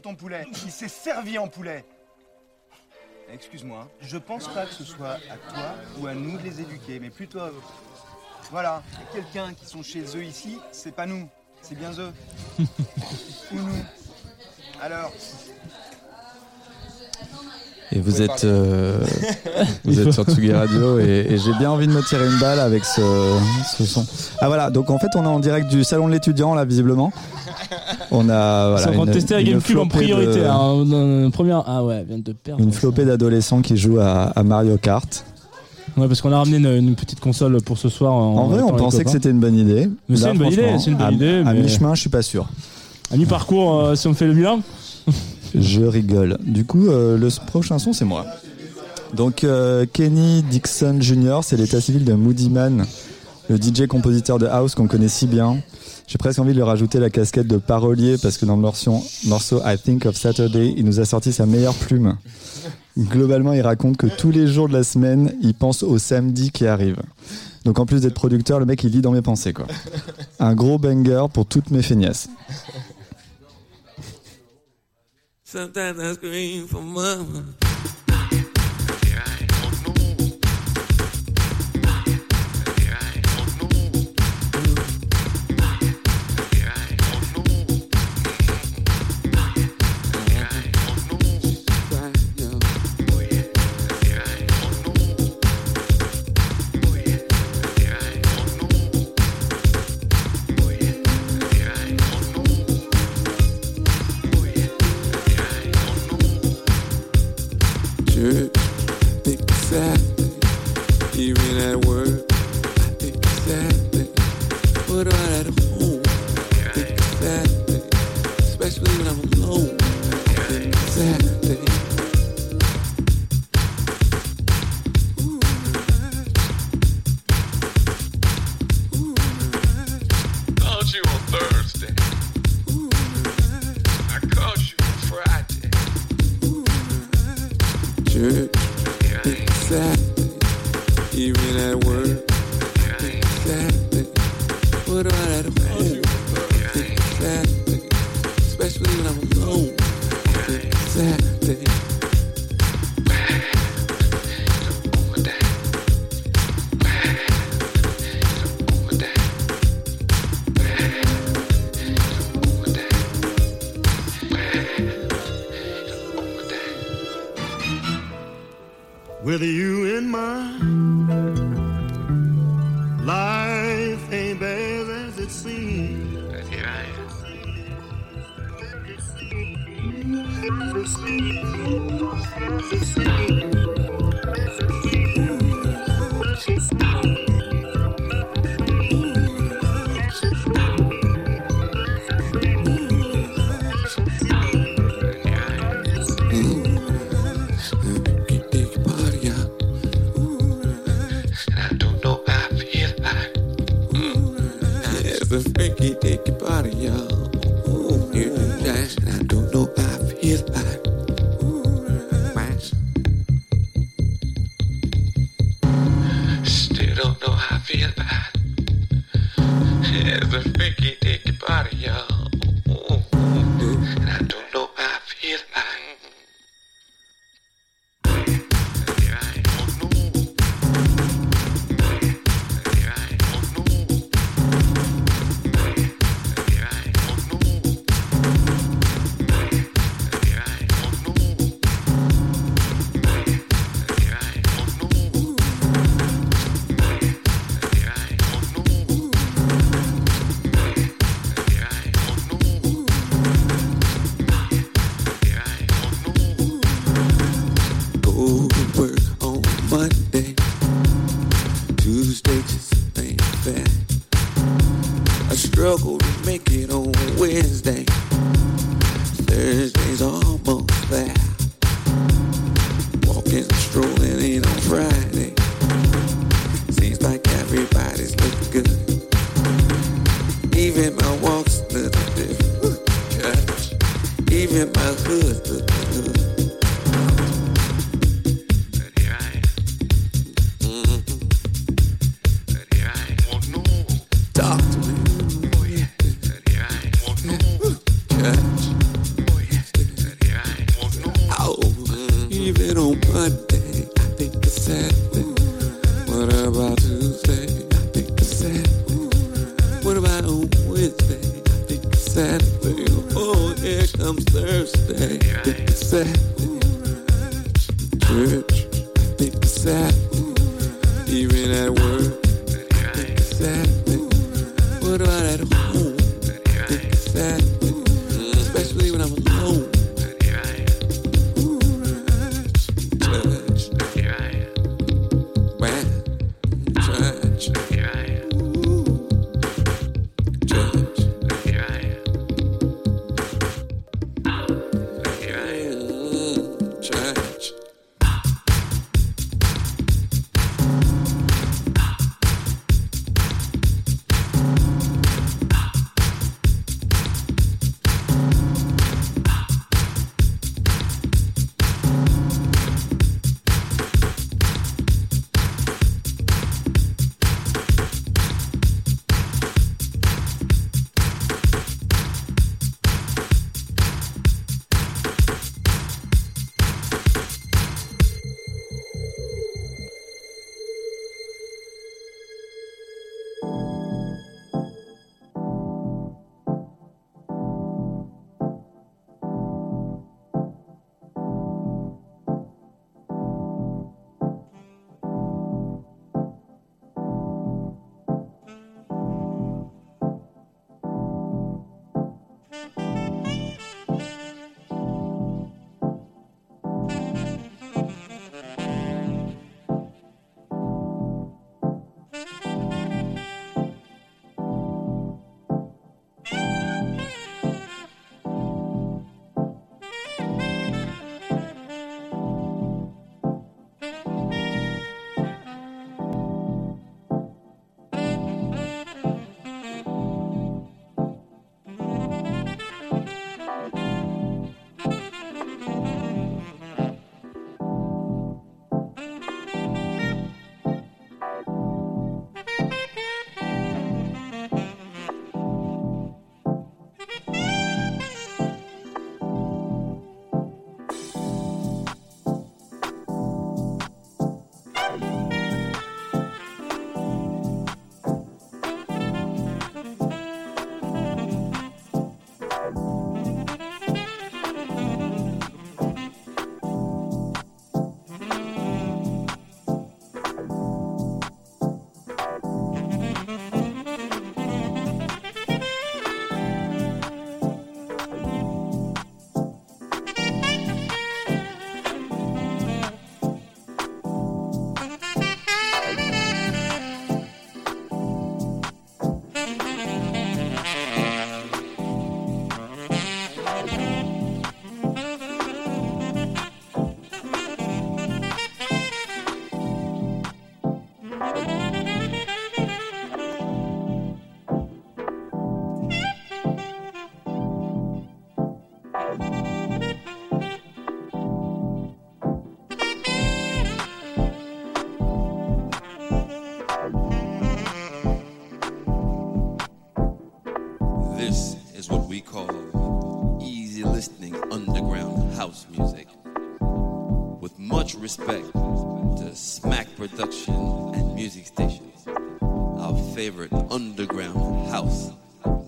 Ton poulet. Il s'est servi en poulet. Excuse-moi, je pense pas que ce soit à toi ou à nous de les éduquer, mais plutôt à eux. Voilà, il y a quelqu'un qui sont chez eux ici, c'est pas nous, c'est bien eux. [laughs] ou nous. Alors, Et vous êtes, euh, [laughs] vous êtes sur Tsugi Radio et, et j'ai bien envie de me tirer une balle avec ce, ce son. Ah voilà, donc en fait on est en direct du salon de l'étudiant là visiblement. On a voilà, une- tester la une GameCube en priorité. de- hein. Une première. Ah ouais, elle vient de perdre. Une flopée d'adolescents qui jouent à, à Mario Kart. Ouais, parce qu'on a ramené une, une petite console pour ce soir. En, En vrai, on pensait que c'était une bonne idée. Mais c'est une bonne idée, c'est une bonne à- idée, À mais- mi-chemin, je suis pas sûr. À mi-parcours, euh, si on fait le bilan. Je rigole. Du coup, euh, le prochain son, c'est moi. Donc, euh, Kenny Dixon Jr., c'est l'état civil de Moody Man, le DJ compositeur de house qu'on connaît si bien. J'ai presque envie de lui rajouter la casquette de parolier parce que dans le morceau, morceau I Think of Saturday, il nous a sorti sa meilleure plume. Globalement, il raconte que tous les jours de la semaine, il pense au samedi qui arrive. Donc en plus d'être producteur, le mec il lit dans mes pensées quoi. Un gros banger pour toutes mes feignasses. Sometimes I scream for mama. Thursday. Thursday's almost there. Walking, strolling in on Friday. Seems like everybody's looking good. Even my walk's a little different. Even my hood's music. With much respect to Smack Production and Music Stations, our favorite underground house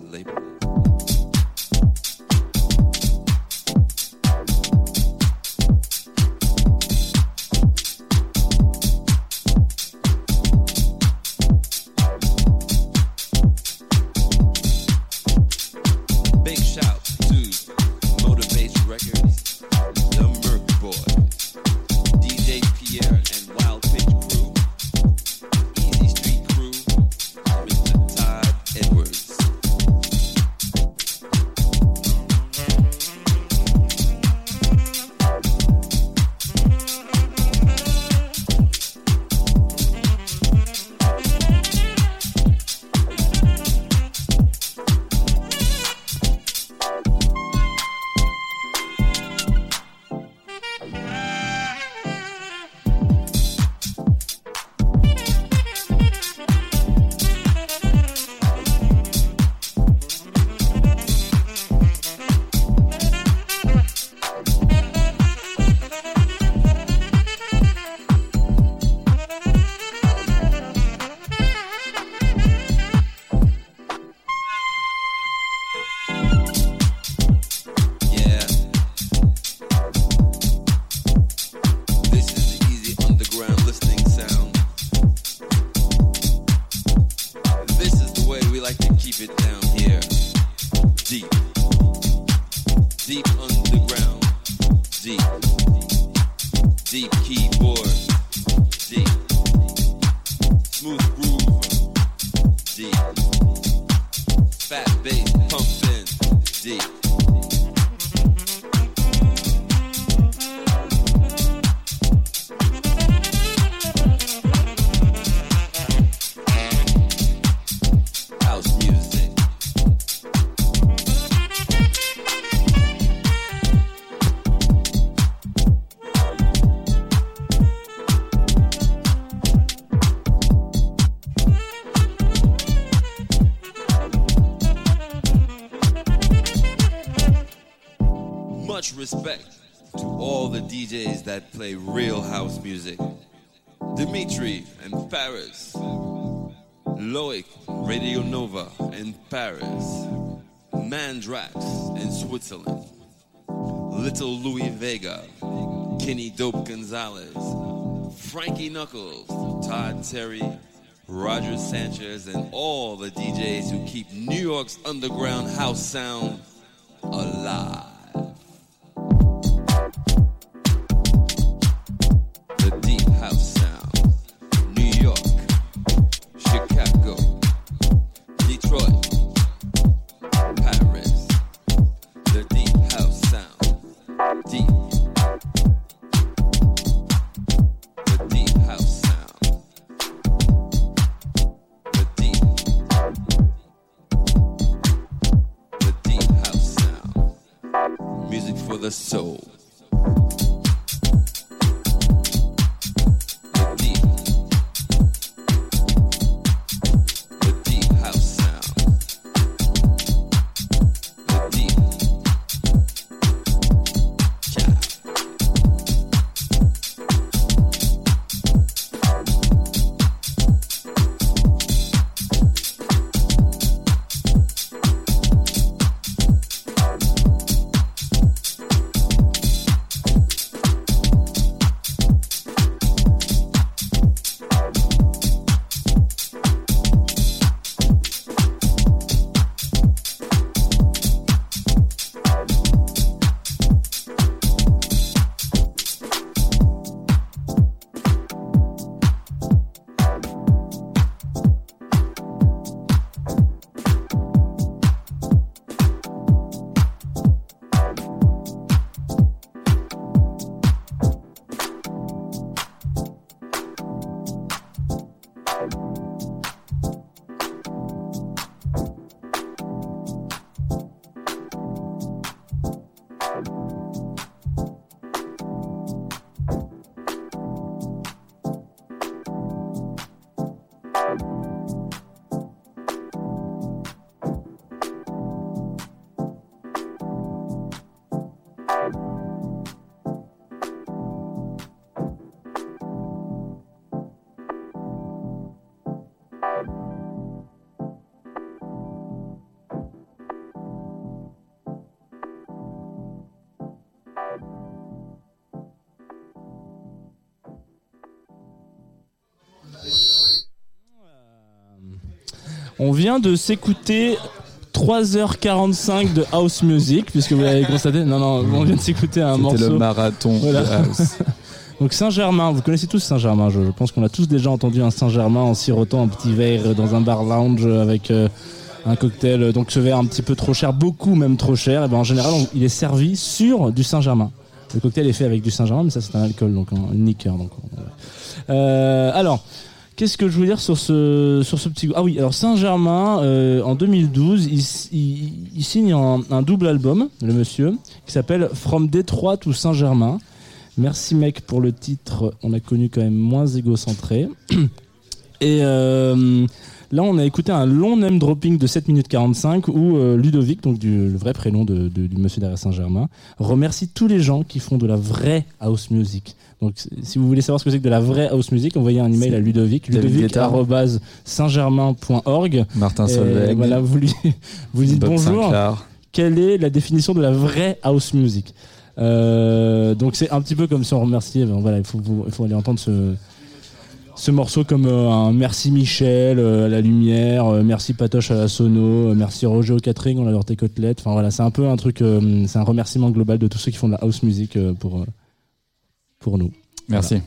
label. Vega. Kenny Dope Gonzalez. Frankie Knuckles. Todd Terry. Roger Sanchez and all the DJs who keep New York's underground house sound alive. On vient de s'écouter 3h45 de house music, puisque vous l'avez constaté. Non, non, on vient de s'écouter un C'était morceau. le marathon Voilà. de house. [laughs] Donc Saint-Germain, vous connaissez tous Saint-Germain, je, je pense qu'on a tous déjà entendu un Saint-Germain en sirotant un petit verre dans un bar lounge avec euh, un cocktail. Donc ce verre un petit peu trop cher, beaucoup même trop cher. Et ben en général, on- il est servi sur du Saint-Germain. Le cocktail est fait avec du Saint-Germain, mais ça c'est un alcool, donc un, liqueur. Donc, on- Euh, alors, qu'est-ce que je veux dire sur ce, sur ce petit... Ah oui, alors Saint-Germain, euh, en 2012, il, signe un, un double album, le monsieur, qui s'appelle From Detroit to Saint-Germain. Merci mec pour le titre, on a connu quand même moins égocentré. [clears throat] Et euh, là, on a écouté un long name dropping de 7 minutes 45 où euh, Ludovic, donc du, le vrai prénom de, de- du monsieur derrière Saint-Germain, remercie tous les gens qui font de la vraie house music. Donc, si vous voulez savoir ce que c'est que de la vraie house music, envoyez un email à Ludovic, David ludovic Guetta. arobase saint-germain.org. Martin Solveig. Voilà, vous lui, [laughs] vous dites Bob bonjour. Sinclair. Quelle est la définition de la vraie house music? Euh, Donc, c'est un petit peu comme si on remerciait. ben, voilà, il faut, vous- il faut aller entendre ce, ce morceau comme euh, un merci Michel euh, à la lumière, euh, merci Patoche à la sono, euh, merci Roger au catering, on adore tes côtelettes. Enfin voilà, c'est un peu un truc, euh, c'est un remerciement global de tous ceux qui font de la house music euh, pour, euh, pour nous. Merci.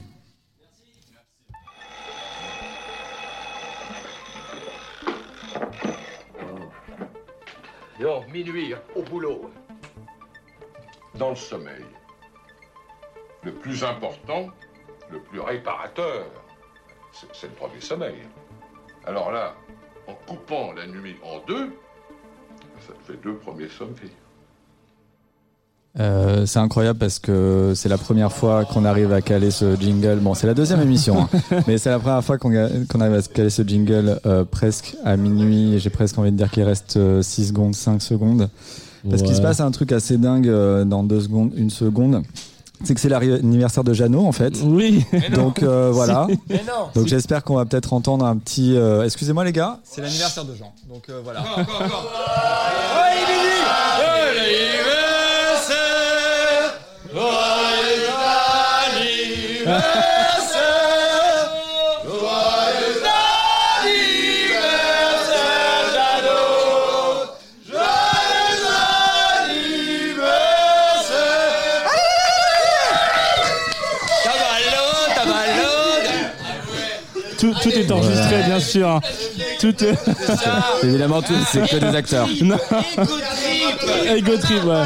Non, minuit, au boulot. Dans le sommeil. Le plus important, le plus réparateur, c'est le premier sommeil. Alors là, en coupant la nuit en deux, ça te fait deux premiers sommeils. Euh, c'est incroyable parce que c'est la première fois qu'on arrive à caler ce jingle. Bon, c'est la deuxième émission, hein, [laughs] mais c'est la première fois qu'on arrive à caler ce jingle euh, presque à minuit. Et j'ai presque envie de dire qu'il reste 6 secondes, 5 secondes. Parce qu'il se passe un truc assez dingue euh, dans deux secondes, une seconde. C'est que c'est l'anniversaire de Jeannot en fait. Oui. Donc euh, voilà. Si. [laughs] Mais non. Donc j'espère qu'on va peut-être entendre un petit. euh, Excusez-moi les gars. C'est l'anniversaire de Jean. Donc euh, voilà. [laughs] [laughs] est enregistré, bien sûr. hein. Tout est... [laughs] Évidemment, tout- c'est que des acteurs. [laughs] Non. Ego Trip, ouais.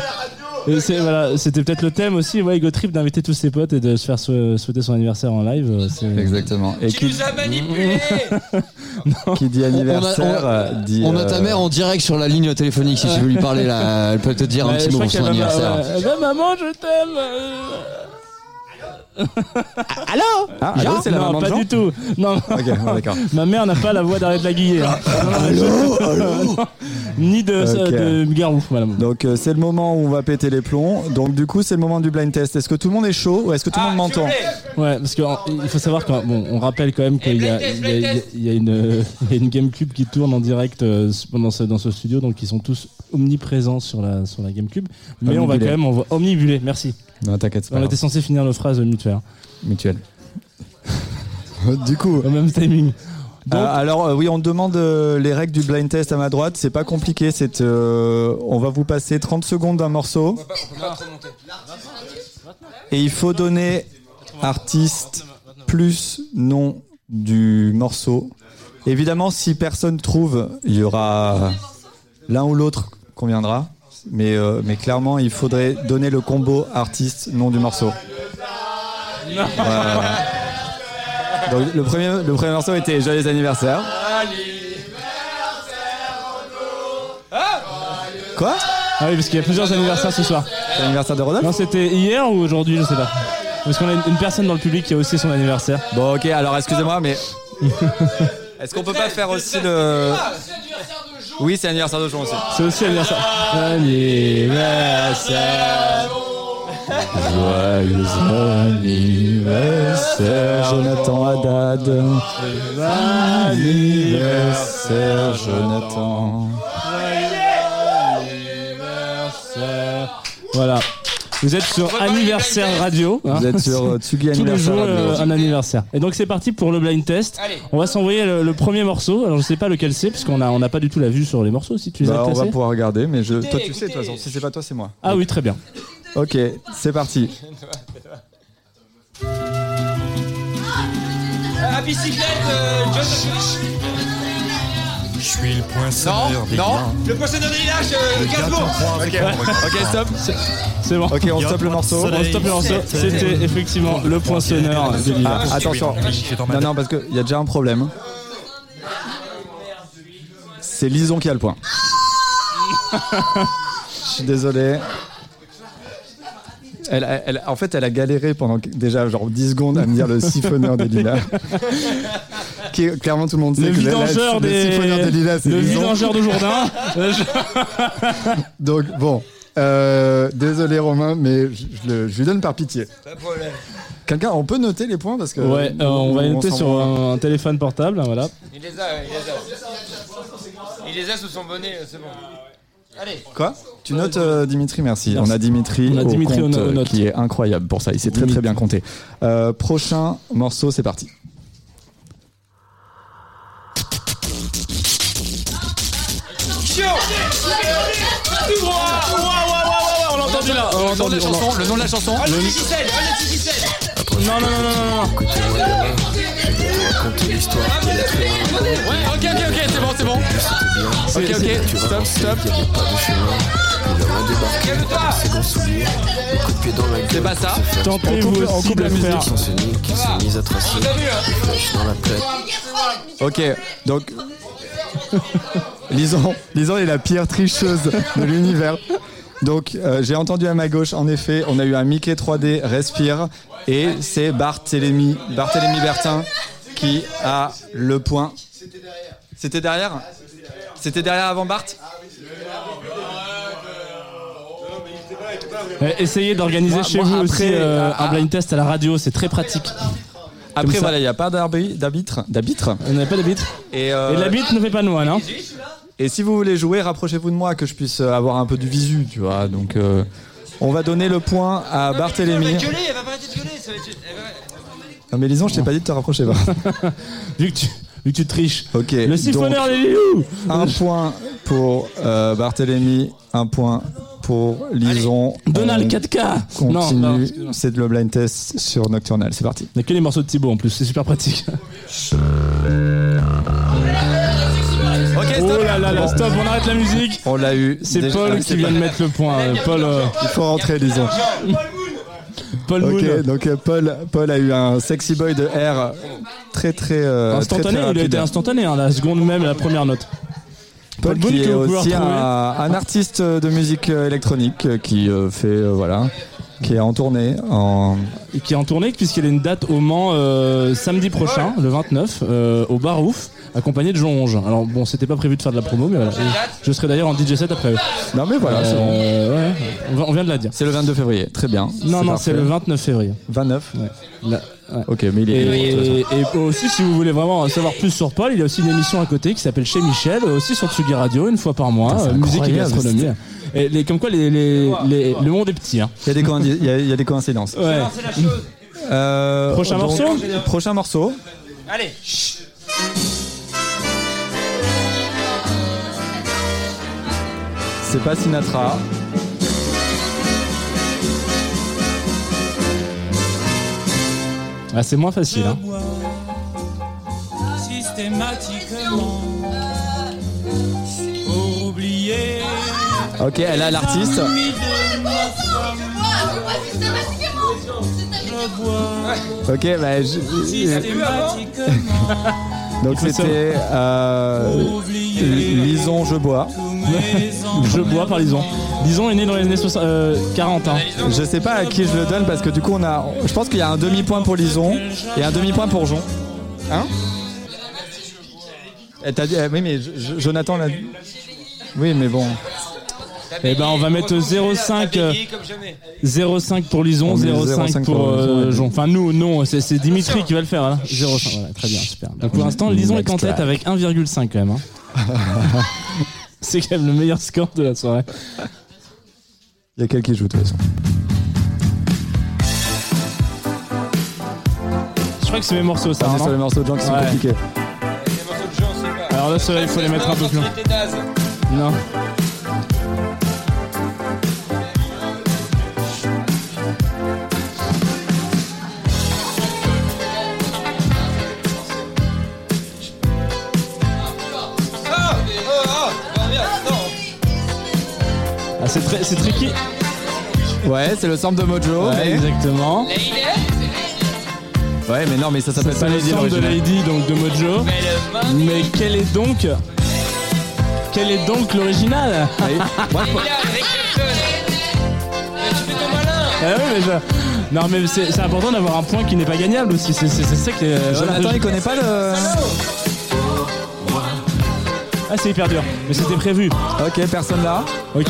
Et c'est- voilà, C'était peut-être le thème aussi, ouais, Ego Trip, d'inviter tous ses potes et de se faire sou- souhaiter son anniversaire en live. euh, c'est- Exactement. Et Tu nous as manipulés [laughs] Qui dit anniversaire On a- euh, dit. On a ta euh, mère en direct sur la ligne téléphonique. Si tu veux lui parler, là, elle peut te dire un Ouais, petit je mot crois pour son qu'elle va- anniversaire. ouais, elle va, maman, je t'aime. euh. Allô Ah, allô, c'est la non, maman de pas Jean du tout. Non. Ok, bon, d'accord. [laughs] Ma mère n'a pas la voix d'Arrête la Guillet. hein. Non, [laughs] Ni de, Ok. de Garou, madame. Donc euh, c'est le moment où on va péter les plombs. Donc du coup c'est le moment du blind test. Est-ce que tout le monde est chaud ou est-ce que tout le monde m'entend Ouais, parce qu'il faut savoir qu'on bon, on rappelle quand même qu'il y, a- y, y y une il y a une [laughs] GameCube qui tourne en direct euh, pendant ce, dans ce studio, donc ils sont tous omniprésents sur la sur la GameCube. Mais on va quand même on va omnibuler. Merci. Non t'inquiète pas On était censé finir nos phrases mutuelles. Mutuel. [laughs] du coup. Au même timing. Euh, alors euh, oui, on demande euh, les règles du blind test à ma droite. C'est pas compliqué. C'est euh, on va vous passer 30 secondes d'un morceau et il faut donner artiste plus nom du morceau. Évidemment, si personne trouve, il y aura l'un ou l'autre qu'on viendra. Mais, euh, mais clairement, il faudrait donner le combo artiste nom du morceau. Voilà. Donc le premier, le premier morceau était Joyeux anniversaire. Quoi? Ah oui, parce qu'il y a plusieurs anniversaires ce soir. C'est l'anniversaire de Rodolphe? Non, c'était hier ou aujourd'hui, je sais pas. Parce qu'on a une, une personne dans le public qui a aussi son anniversaire. Bon, ok, alors excusez-moi, mais. [laughs] Est-ce qu'on peut pas faire aussi le. Oui, c'est l'anniversaire de Jean aussi. C'est aussi l'anniversaire. Anniversaire. Joyeux anniversaire, Jonathan Haddad. Anniversaire, Jonathan. Voilà. Vous êtes sur Anniversaire Radio. hein. Vous êtes sur, euh, Tsugi Tous les Anniversaire jours, Radio. euh, un anniversaire. Et donc c'est parti pour le blind test. Allez. On va s'envoyer le, le premier morceau. Alors je sais pas lequel c'est, puisqu'on a, on n'a pas du tout la vue sur les morceaux. Si tu les Bah, as on va classés. pouvoir regarder, mais je... Écoutez, toi tu sais de toute façon. Si c'est pas toi, c'est moi. Ah oui, très bien. Ok, c'est parti. À bicyclette, euh, John Je suis le poinçonneur Non, des le poissonneur des lilas, euh, Gainsbourg. Ok, stop. C'est bon. Ok, on stoppe le morceau. On stoppe le morceau. C'était effectivement le poinçonneur de Ah, Lila. attention. Non, non, parce qu'il y a déjà un problème. C'est Lison qui a le point. [laughs] Je suis désolé. Elle, a- elle- en fait, elle a galéré pendant déjà genre 10 secondes à me dire le [laughs] siphonneur des lilas. Qui est- clairement, tout le monde sait Le que la- la- vidangeur le des. siphonneur des lilas, c'est Le Lison. vidangeur de Jourdain. Je- Donc, bon. Euh, désolé, Romain, mais je, je le- je lui donne par pitié. Pas de problème. Quelqu'un, on peut noter les points parce que. Ouais, euh, on va les noter sur un, un téléphone portable. Voilà. Il les a, il les a. Il les a sous son bonnet, euh, c'est bon. Quoi Tu notes Dimitri, merci. On a Dimitri, au compte, qui est incroyable pour ça. Il s'est très très bien compté. Prochain morceau, c'est parti. On l'a entendu là. On l'a entendu. La chanson. Le nom de la chanson. Le nom de la chanson. Non, non, non, non, non, non. Raconter l'histoire de l'être humain. Ouais, ok, ok, ok, c'est bon, c'est bon. C'est- Ok, ok, Tu stop, stop. qu'il y avait pas de chemin. L'homme a débarqué souliers. Le coup de pied dans la gueule. C'est pas ça. Tentez On vous aussi la musique. qui s'est mise à tracer. Des flèches dans la plaie. Ok, donc. [laughs] Lison, Lison est la pire tricheuse de l'univers. Donc, euh, j'ai entendu à ma gauche, en effet, on a eu un Mickey 3D Respire et c'est Barthélémy, Barthélémy Bertin qui a le point. C'était derrière C'était derrière avant Bart Euh, Essayez d'organiser Moi- chez moi, vous après, aussi euh, ah, un blind test à la radio, c'est très pratique. Après, voilà, il n'y a pas d'arbi- d'arbitre. D'arbitre. On n'avait pas d'habit. Et, euh, Et l'habit ne fait pas de moine, hein. Et si vous voulez jouer, rapprochez-vous de moi que je puisse euh, avoir un peu du visu, tu vois. Donc, euh, on va donner le point à Barthélémy. Elle va pas arrêter de gueuler, ça va être. Non mais Lison, je t'ai pas dit de te rapprocher. va. [laughs] vu, que tu, vu que tu triches. Ok. Le siphonneur des Lilous Un point pour euh, Barthélémy, un point pour Lison. Donald On 4K Non, non, Continue, c'est le blind test sur Nocturnal. C'est parti. Il n'y a que les morceaux de Thibaut en plus, c'est super pratique. [laughs] stop, on arrête la musique. On l'a eu. C'est Paul qui vient de mettre le point. euh, Paul, euh, Il faut rentrer, Lison. Paul Ok, Moon. donc euh, Paul, Paul a eu un sexy boy de R très très euh, Instantané, très, très il a été instantané, hein, la seconde même, la première note. Paul Paul Moon qui que est aussi un, un artiste de musique électronique qui euh, fait euh, voilà qui est en tournée en Et qui est en tournée puisqu'il a une date au Mans euh, samedi prochain, le 29, euh, au Bar Ouf, accompagné de Jean Onge. Alors bon, c'était pas prévu de faire de la promo, mais voilà. Et Je serai d'ailleurs en DJ set après eux. non mais voilà c'est bon. Euh, ouais, on, va- on vient de la dire. c'est le 22 février très bien Non, non, c'est le 29 février. 29 Ouais. Là, ouais. ok mais il est Et, aussi, si vous voulez vraiment savoir plus sur Paul, il y a aussi une émission à côté qui s'appelle Chez Michel, euh, aussi sur Tsugi Radio, une fois par mois, euh, musique et gastronomie. Et les, comme quoi, les, les, les- le monde est petit. Hein. il y a des il y a, il y a des coïncidences Ouais. Euh, Prochain donc, morceau prochain morceau Allez. c'est pas Sinatra Ah, c'est moins facile. Hein. Systématiquement pour oublier ok elle a l'artiste ok bah, je- systématiquement [laughs] donc c'était euh, Lison je bois [laughs] Je bois par Lison. Lison est né dans les années 60, euh, 40. Hein. Je sais pas à qui je le donne parce que du coup on a. Je pense qu'il y a un demi-point pour Lison et un demi-point pour Jon. Hein Eh, t'as dit- eh, Oui mais je- je- Jonathan l'a. Oui mais bon. Eh ben, on va mettre 0,5 euh, 0,5 pour Lison, On met 0,5 0,5 pour euh, Jon. Enfin, nous, non, c'est c'est Dimitri qui va le faire. Hein. 0,5. Voilà, très bien, super. Donc pour l'instant, Lison est en tête avec 1,5 quand même. hein. [laughs] c'est quand même le meilleur score de la soirée. Il y a quelqu'un qui joue de toute façon. Je crois que c'est mes morceaux, ça. On est non sur les morceaux de gens qui sont Ouais. compliqués. Alors là, ceux-là, il faut les mettre un peu plus. Non. C'est très, c'est tricky. Ouais, c'est le sample de Mojo. Ouais, mais... exactement. Ouais, mais non, mais ça s'appelle pas le Lady sample de. Lady, donc de Mojo. Mais quel est donc. Quel est donc l'original? Ah [laughs] oui, mais je- Non, mais c'est c'est important d'avoir un point qui n'est pas gagnable aussi. C'est c'est- c'est ça que. euh, voilà, Jonathan, je- il connaît pas le. Ah, c'est hyper dur. Mais c'était prévu. Ok, personne là. Ok.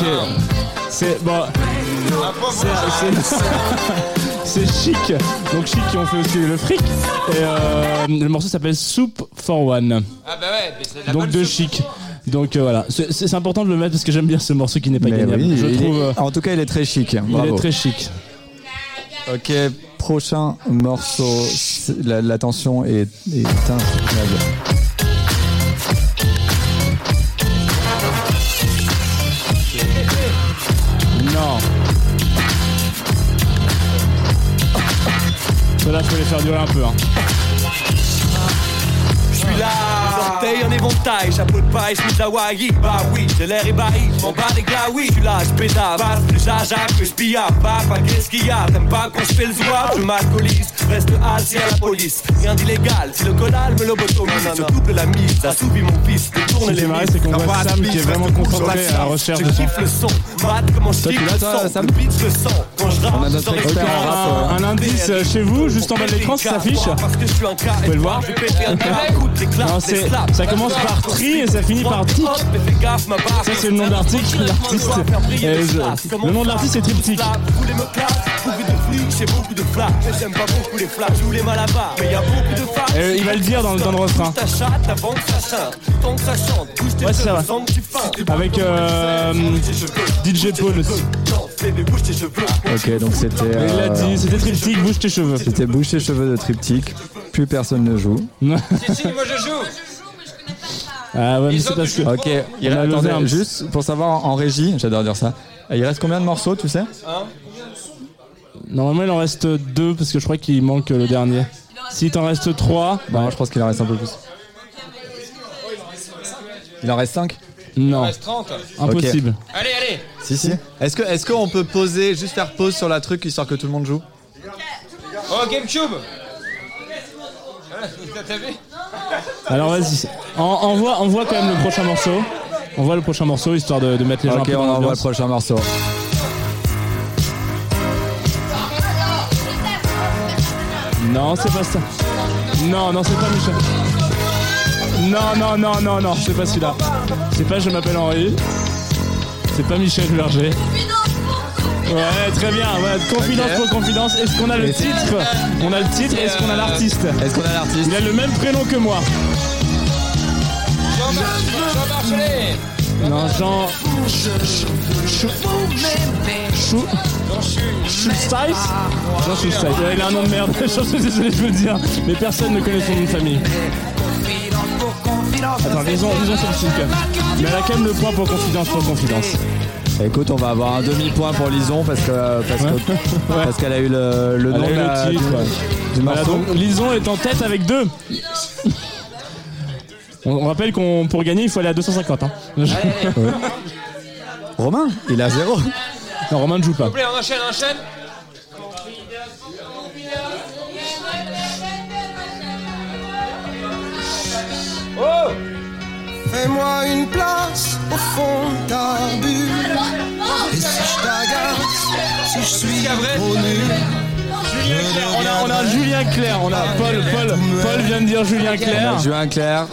C'est. Bon. [laughs] C'est- chic. Donc chic qui ont fait aussi le fric. Et euh, le morceau s'appelle Soup for One. Ah bah ouais, mais c'est de la Donc bonne de soupe. chic. Donc euh, voilà, c'est c'est important de le mettre parce que j'aime bien ce morceau qui n'est pas Mais gagnable. oui, je il est- trouve. euh, En tout cas, il est très chic. il Bravo. est très chic. Ok, prochain morceau. C'est- La, la tension est, est insoutenable. Celle-là, je peux les faire durer un peu. Hein. Orteils en éventail, chapeau de paille, chemise Hawaii. Bah oui, j'ai l'air ébahi, je m'en bats des glaouis. Je suis là, je pédale, passe plus jaja que je pilla. Papa, qu'est-ce qu'il y a T'aimes pas quand je fais le zouave Je m'alcoolise, reste assis à la police. Rien d'illégal, si le collal me lobotomise, je coupe la mise, assouvit mon fils, détourne les mises. c'est qu'on voit Sam qui est vraiment concentré à la recherche Je de son. kiffe le son, Matt, comment je Toi, tu kiffe le son. Sam je le sens. Quand je rappe, je les rap, un, indice euh, chez vous, juste en bas de l'écran, ça s'affiche. Je suis Vous pouvez le voir. je les Non, les c'est-. Ça commence par tri et ça finit par tic. Ça, c'est le nom. L'artiste. euh, je- Le nom de l'artiste, c'est Triptyque. Euh, il va le dire dans, dans le refrain. Ça ça bouge tes Ouais, tu fasses. Avec euh, DJ Paul aussi. Bouge tes. Ok, donc c'était. Il l'a euh, dit, c'était Triptyque, bouge tes cheveux. C'était bouche et cheveux de triptyque. Plus personne ne joue. [laughs] Si, si, moi je joue. Ah ouais, mais c'est parce que. Ok, il a attendez, juste pour savoir en régie, j'adore dire ça. Il reste combien de morceaux, tu sais? Hein Normalement, il en reste deux parce que je crois qu'il manque le dernier. S'il t'en reste trois. Bah, moi, je pense qu'il en reste un peu plus. Il en reste 5 Non. Il reste 30. Impossible. Allez, allez. Si, si. Est-ce que, est-ce qu'on peut poser, juste faire pause sur la truc histoire que tout le monde joue? Oh, GameCube. Voilà, T'as vu? Alors vas-y. En- envoie, envoie quand même le prochain morceau. Envoie le prochain morceau histoire de, de mettre les gens Ok, un peu on envoie le l'ambiance. prochain morceau. Non, c'est pas ça. Non, non, c'est pas Michel. Non, non, non, non, non, c'est pas celui-là. C'est pas Je m'appelle Henri. C'est pas Michel Berger. Ouais, très bien. Ouais, confidence Ok. pour confidence. Est-ce qu'on a le titre On a le titre. Est-ce qu'on a l'artiste Est-ce qu'on a l'artiste Il a le même prénom que moi. Jean Marchelet. Non, Jean. Chou. Chou. Schulsteis Jean Schulsteis. Ouais, il a un nom de merde. [laughs] Je suis désolé, je veux le dire. Mais personne ne connaît son nom de famille. Attends, lisons, lisons sur le. Mais elle a quand même le point pour confidence pour confidence. Écoute, on va avoir un demi-point pour Lison parce que parce que- parce qu'elle a eu le, le Elle nom a eu de le titre, du, du Voilà, morceau. donc Lison est en tête avec deux. On, on rappelle qu'on pour gagner, il faut aller à 250. Hein. [laughs] Ouais. Romain, il a zéro. Non, Romain ne joue S'il pas. vous plaît, on enchaîne, on enchaîne. Oh Fais-moi une place au fond de ta bulle. Et si je t'agace, si je suis trop nul. On a, on a Julien Clerc, on a Paul, Paul, Paul vient de dire Julien Clerc. Julien Clerc.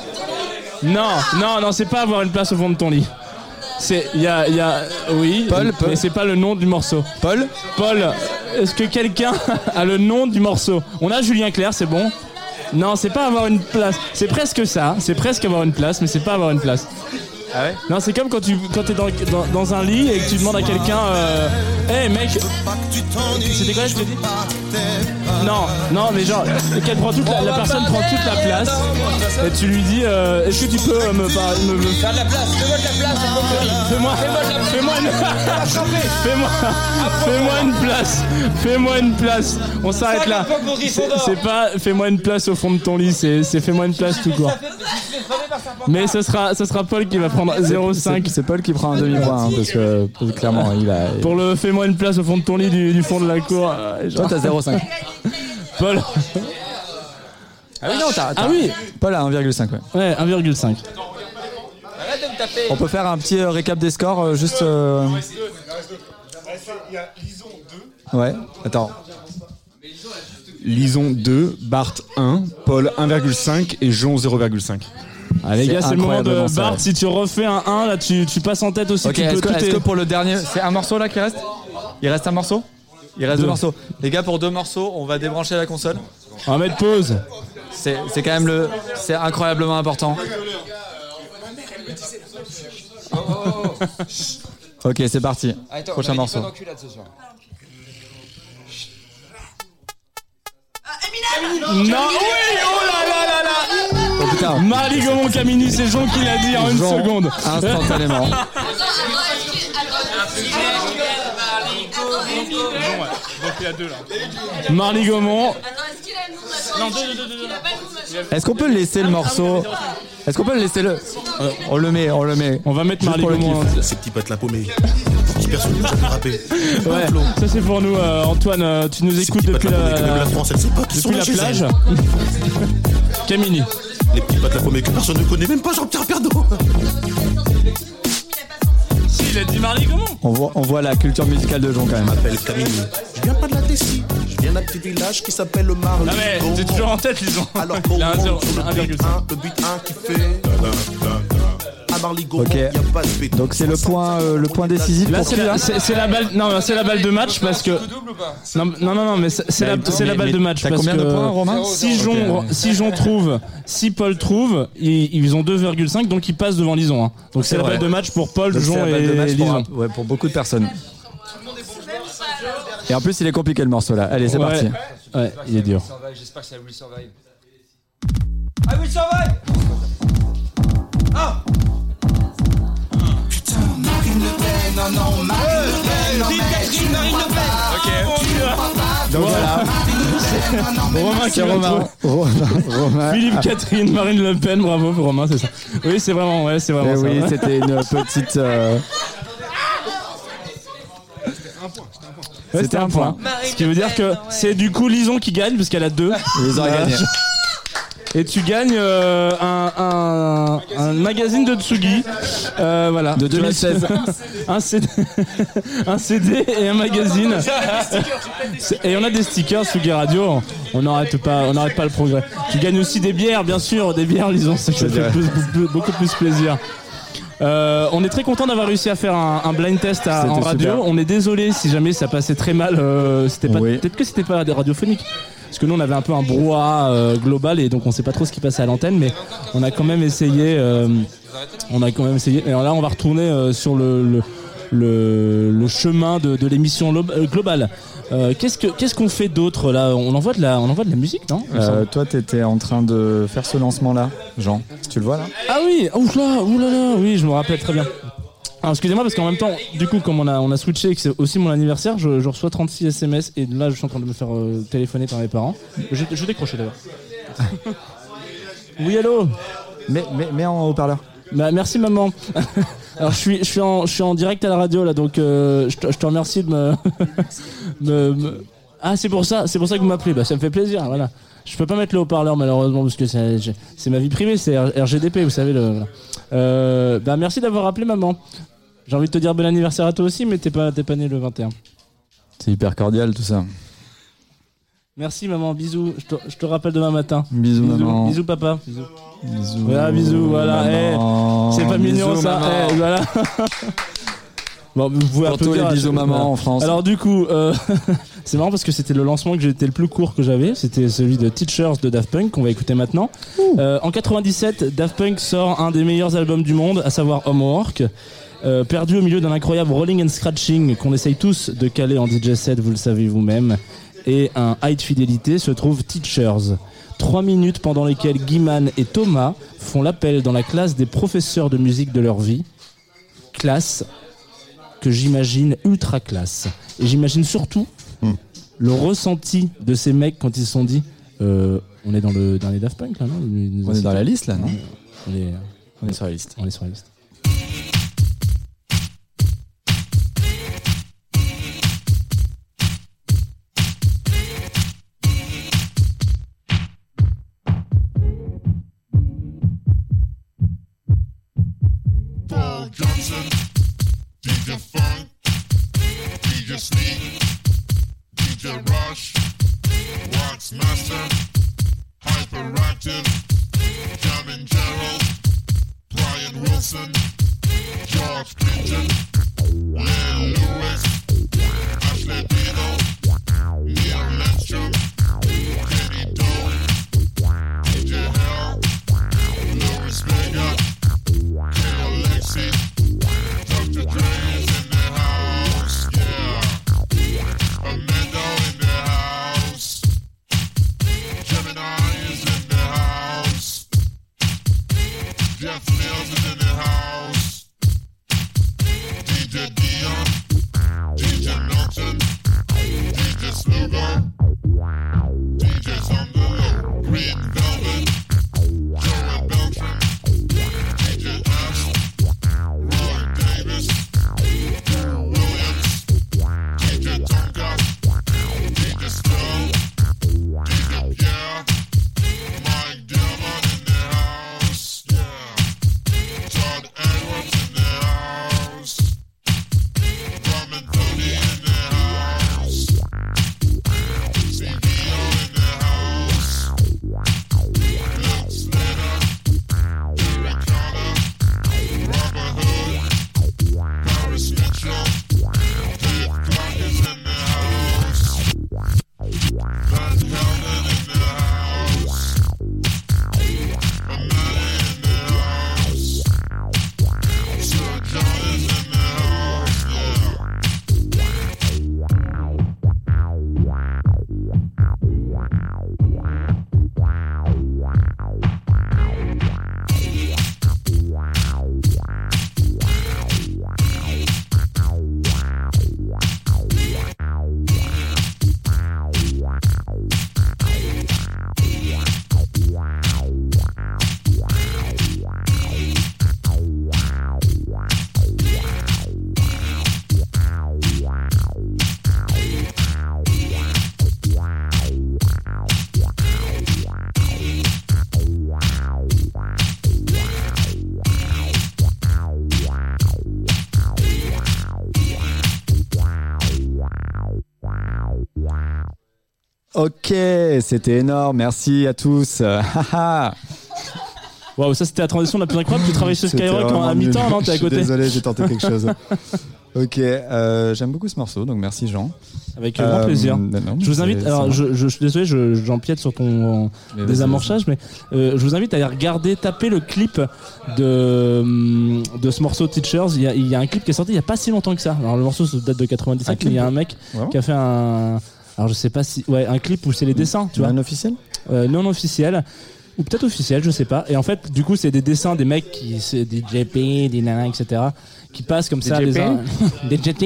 Non, non, non, c'est pas avoir une place au fond de ton lit. C'est, il y a, il y a, oui, Paul, Paul. mais c'est pas le nom du morceau. Paul Paul, est-ce que quelqu'un [laughs] a le nom du morceau? On a Julien Clerc, c'est bon Non, c'est pas avoir une place. C'est presque ça, c'est presque avoir une place, mais c'est pas avoir une place. Ah ouais Non, c'est comme quand tu quand es dans, dans, dans un lit et que tu demandes à quelqu'un euh, Hey mec, c'était quoi je te dis Non, non, mais genre, qu'elle prend toute la, la personne prend toute la place et tu lui dis euh, Est-ce que tu peux euh, me, par- me, me- Faire de la place, fais-moi de la place, Fais-moi, fais-moi une, fais-moi, fais-moi une place, fais-moi une place. On s'arrête là. C'est c'est pas fais-moi une place au fond de ton lit, c'est c'est fais-moi une place tout court. Mais ce sera, ce sera Paul qui va prendre 0,5 C'est- Paul qui prend un demi-point hein, parce, que, parce que clairement il a. pour le fais-moi une place au fond de ton lit du, du fond de la cour. euh, genre- Toi t'as 0,5. [laughs] [laughs] Paul. Ah oui non t'as. Ah oui. Paul a 1,5 ouais. Ouais, 1,5. Arrête de me taper. On peut faire un petit euh, récap des scores euh, juste. euh, Ouais. Attends. Lison 2, Bart 1, Paul 1,5 et Jean 0,5. Ah, les gars, c'est le moment de incroyablement. Bart. Si tu refais un 1, là, tu, tu passes en tête aussi. Ok, tu peux, est-ce que, tout est-ce est- que pour le dernier, c'est un morceau là qui reste? Il reste un morceau? Il reste deux. Deux. morceaux. Les gars, pour deux morceaux, on va débrancher la console. On va mettre pause. C'est, c'est quand même le, c'est incroyablement important. Ok, c'est parti. Attends, Prochain morceau. pas d'enculade ce soir. Non, oui, oh là là là là Oh putain. Marley Gaumont Camini, c'est Jean qui l'a dit en une Jean, seconde. instantanément. [laughs] Marley Gaumont. Non, deux, deux, deux, deux. Est-ce qu'on peut laisser le morceau Est-ce qu'on peut le laisser le On le met, on le met. On va mettre Marley Gaumont. Ces petits potes la paumée. Ouais, ça c'est pour nous, euh, Antoine. euh, tu nous écoutes depuis la la, la France, elle sait pas qui sont depuis la là plage. [laughs] Camini. Les petits potes la paumée que personne ne connaît, même pas Jean-Pierre Pernaut. Si, il a dit Marley Gaumont. On voit, on voit la culture musicale de Jean quand même. m'appelle Camille. Je viens pas de la Tessie. Je viens d'un petit village qui s'appelle le Marle. Ah mais t'es toujours en tête, disons. Alors un le 1, le beat 1 qui fait. À Marly Gaumont, Ok. y a pas de béton. Donc c'est le point, euh, le point décisif Là pour c'est qui, la, là c'est- c'est la balle, non c'est la balle de match parce que non non non, mais c'est la, balle de match t'as parce combien que de points, Romain? si Jon si Jon trouve, si Paul trouve, ils, ils ont 2,5 donc ils passent devant Lison. hein. Donc c'est la balle de match pour Paul, Jon la balle de et pour, Lison. ouais, pour beaucoup de personnes. Et en plus, il est compliqué le morceau là. Allez, c'est Ouais. parti. Ouais, il est dur. J'espère que ça will survive. I will survive Ah Putain, Marine Le Pen, non, non, Marine Le Pen, non, mais Marine ne Le Pen. pas, Donc voilà. [laughs] Romain qui C'est Romain. Romain. Romain. Philippe Catherine, Marine Le Pen, bravo pour Romain, c'est ça. Oui, c'est vraiment, ouais, c'est vraiment Eh ça. oui, ouais. c'était une petite. euh, c'était un point. Ce qui veut dire que c'est du coup Lison qui gagne parce qu'elle a deux. [laughs] Ils ont gagné. Et tu gagnes euh, un, un, un magazine de Tsugi. Euh, voilà. De Tu vas- 2016. [laughs] un, CD, [laughs] un CD et un magazine. Et on a des stickers Tsugi Radio. On n'arrête pas, on n'arrête pas le progrès. Tu gagnes aussi des bières, bien sûr, des bières, Lison. Ça fait beaucoup plus plaisir. Euh, on est très content d'avoir réussi à faire un, un blind test à- en radio. super. On est désolé si jamais ça passait très mal. euh, c'était pas, Oui. peut-être que c'était pas radiophonique. Parce que nous on avait un peu un brouhaha euh, global et donc on sait pas trop ce qui passait à l'antenne, mais on a quand même essayé. euh, on a quand même essayé. Et là on va retourner euh, sur le, le, le- le chemin de, de l'émission euh, globale. Euh, qu'est-ce que qu'est-ce qu'on fait d'autre là? On envoie de la on envoie de la musique, non? Euh, toi, t'étais en train de faire ce lancement là, Jean. Tu le vois là? Ah oui, oula, oulala, oui, je me rappelle très bien. Alors excusez-moi parce qu'en même temps, du coup, comme on a, on a switché et que c'est aussi mon anniversaire, je, je reçois 36 SMS et là, je suis en train de me faire euh, téléphoner par mes parents. Je, je vais décrocher d'ailleurs. [laughs] oui, allô? Mais, mais, mais en haut-parleur. Bah, merci maman. [laughs] Je suis, en, direct à la radio là, donc euh, je, te, remercie [laughs] de me... Ah c'est pour ça, c'est pour ça que vous m'appelez, bah, ça me fait plaisir, voilà. Je peux pas mettre le haut-parleur malheureusement parce que c'est ma vie privée, c'est RGDP, vous savez. Le. Euh, bah, merci d'avoir appelé maman. J'ai envie de te dire bon anniversaire à toi aussi, mais t'es pas, t'es pas né le 21. C'est hyper cordial tout ça. Merci maman, bisous. Je te, je te rappelle demain matin. Bisous, maman. Bisous papa. Bisous. Bisous. Voilà, bisous, voilà. eh, c'est pas mignon Bisous, ça. eh, voilà. [laughs] bon, vous pouvez Pour les bisous chaque- maman voilà. en France. Alors du coup, euh, [laughs] c'est marrant parce que c'était le lancement que j'étais le plus court que j'avais. C'était celui de Teachers de Daft Punk qu'on va écouter maintenant. Euh, en 97, Daft Punk sort un des meilleurs albums du monde, à savoir Homework. Euh, perdu au milieu d'un incroyable rolling and scratching qu'on essaye tous de caler en DJ set, vous le savez vous-même, et un high de fidélité se trouve Teachers. Trois minutes pendant lesquelles Guiman et Thomas font l'appel dans la classe des professeurs de musique de leur vie. Classe que j'imagine ultra classe. Et j'imagine surtout le ressenti de ces mecs quand ils se sont dit euh, on est dans le dernier Daft Punk là, non? On est dans la liste là, non? On est, On est sur la liste. on est sur la liste. Paul Johnson, DJ Funk, DJ Sneak, DJ Rush, Wax Master, Hyperactive, Jamin Gerald, Brian Wilson, George Clinton, Len Lewis, Ashley Dino, Neil Lindstrom, Ok, c'était énorme. Merci à tous. [laughs] Waouh, ça c'était la transition la plus incroyable. Tu travailles chez Skyrock en- à mi-temps, non T'es à côté Désolé, j'ai tenté quelque chose. [laughs] Ok, euh, j'aime beaucoup ce morceau, donc merci Jean. Avec grand Euh, plaisir. non, je vous invite. Alors, je, suis désolé, je- j'empiète sur ton euh, désamorçage, mais je vous invite à aller regarder, taper le clip de hum, de ce morceau Teachers. Il y, a, il y a un clip qui est sorti il y a pas si longtemps que ça. Alors le morceau ça date de 97, Un mais clip il y a un mec Vraiment qui a fait un. Alors je sais pas si, ouais, un clip où c'est les dessins, tu vois. Non officiel Euh, non officiel ou peut-être officiel, je sais pas. Et en fait, du coup, c'est des dessins des mecs qui, c'est des JP, des nanas, etc., qui passent comme Des ça, les uns- [laughs] des JP.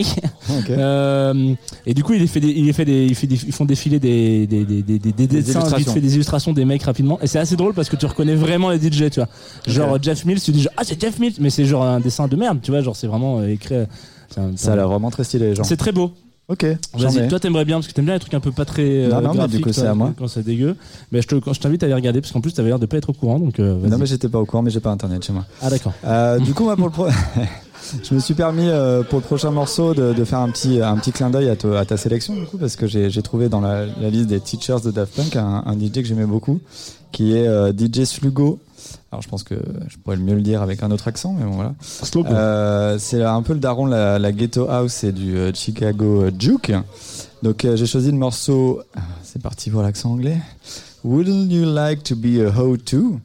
Ok. Euh, et du coup, il fait, des, il fait des, il fait des- ils font défiler des, des, des, des, des, des dessins, illustrations. vite fait des illustrations des mecs rapidement. Et c'est assez drôle parce que tu reconnais vraiment les DJ, tu vois. Genre Jeff Mills, tu dis genre, ah c'est Jeff Mills, mais c'est genre un dessin de merde, tu vois. Genre c'est vraiment euh, écrit. euh, c'est un- Ça a l'air vraiment très stylé, Jean. C'est très beau. Ok, Vas-y, toi t'aimerais bien parce que t'aimes bien les trucs un peu pas très euh, Non, non, mais du coup, c'est à moi. quand c'est dégueu. Mais je te, quand je t'invite à aller regarder parce qu'en plus t'avais l'air de pas être au courant donc. euh. Non, mais j'étais pas au courant, mais j'ai pas internet chez moi. Ah d'accord. Euh, du coup, moi, pour le pro... [laughs] je me suis permis euh, pour le prochain morceau de, de faire un petit, un petit clin d'œil à, ta sélection, du coup, parce que j'ai trouvé dans la, la liste des teachers de Daft Punk un, un DJ que j'aimais beaucoup, qui est DJ Slugo. Alors, je pense que je pourrais le mieux le dire avec un autre accent, mais bon, voilà. Euh, c'est un peu le daron de la, la Ghetto House et du euh, Chicago euh, Juke. Donc, euh, j'ai choisi le morceau. ah, C'est parti pour l'accent anglais. Wouldn't you like to be a hoe too?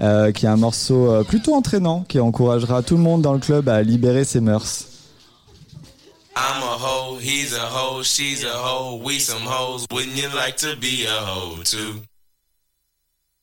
Euh, qui est un morceau euh, plutôt entraînant qui encouragera tout le monde dans le club à libérer ses mœurs. I'm a hoe, he's a hoe, she's a hoe, we some hoes. Wouldn't you like to be a hoe too?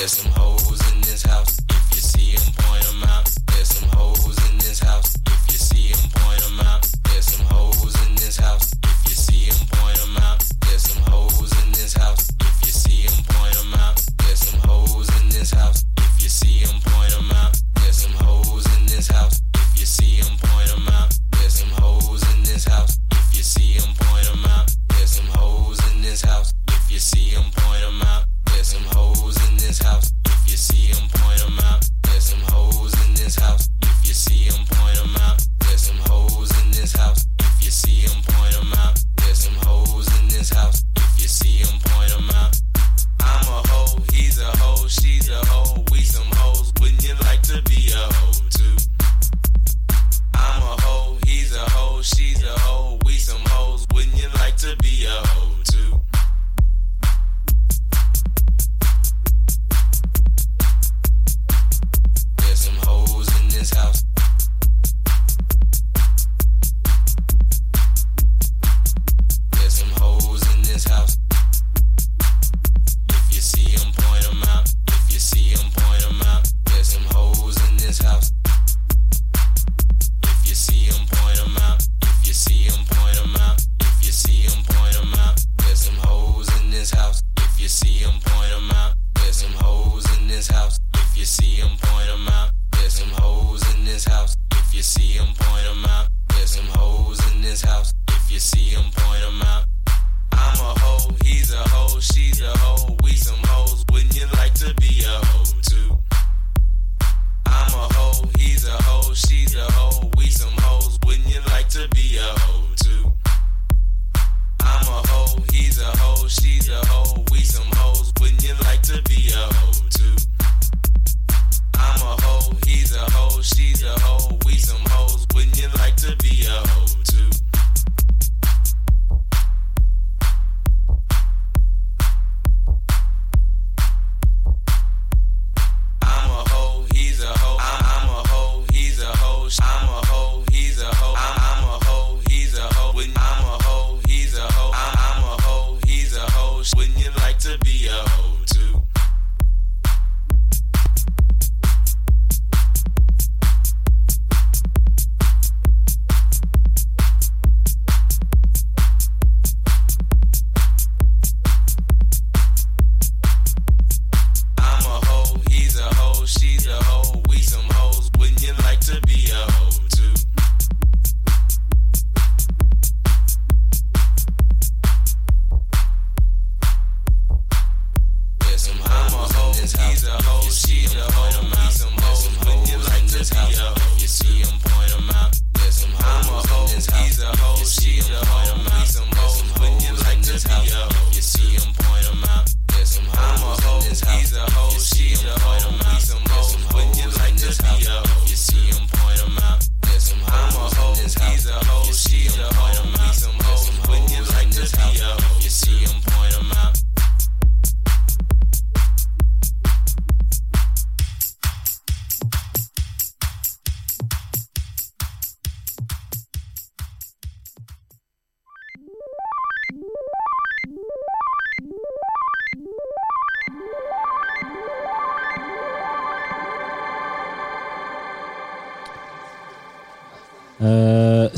There's some hoes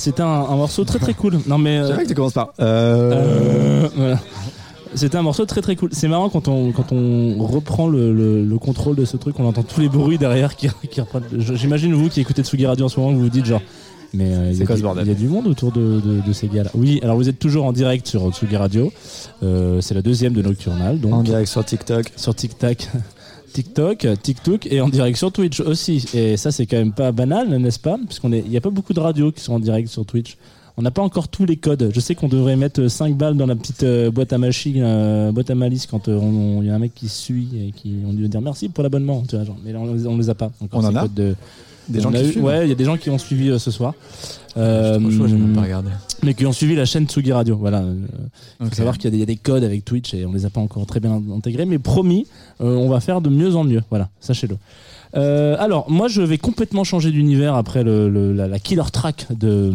C'était un, un morceau très très cool. Non mais. euh, C'est vrai que tu commences par. Euh... euh, voilà. C'était un morceau très très cool. C'est marrant quand on quand on reprend le, le, le contrôle de ce truc, on entend tous les bruits derrière qui, qui reprennent. J'imagine vous qui écoutez Tsugi Radio en ce moment, vous vous dites genre. Mais euh, il y, a quoi du- ce bordel il y a du monde autour de, de, de ces gars-là. Oui, alors vous êtes toujours en direct sur Tsugi Radio. Euh, c'est la deuxième de Nocturnal. Donc En direct sur TikTok. sur TikTok, TikTok, TikTok et en direct sur Twitch aussi. Et ça, c'est quand même pas banal, n'est-ce pas? Puisqu'on est, il y a pas beaucoup de radios qui sont en direct sur Twitch. On n'a pas encore tous les codes. Je sais qu'on devrait mettre 5 balles dans la petite euh, boîte à machine, euh, boîte à malice quand euh, il y a un mec qui suit et qui on lui dire merci pour l'abonnement. Mais là, on, on les a pas. encore, On en ces a codes de- Des On gens qui eu- Ouais, il y a des gens qui ont suivi euh, ce soir. Euh, trop chaud, j'ai même pas regardé. Mais qui ont suivi la chaîne Tsugi Radio. Voilà. Euh, Il Ok. faut savoir qu'il y, a des- il y a des codes avec Twitch et on les a pas encore très bien intégrés. Mais promis, euh, on va faire de mieux en mieux. Voilà, sachez-le. Euh, alors, moi, je vais complètement changer d'univers après le, le- la, la killer track de,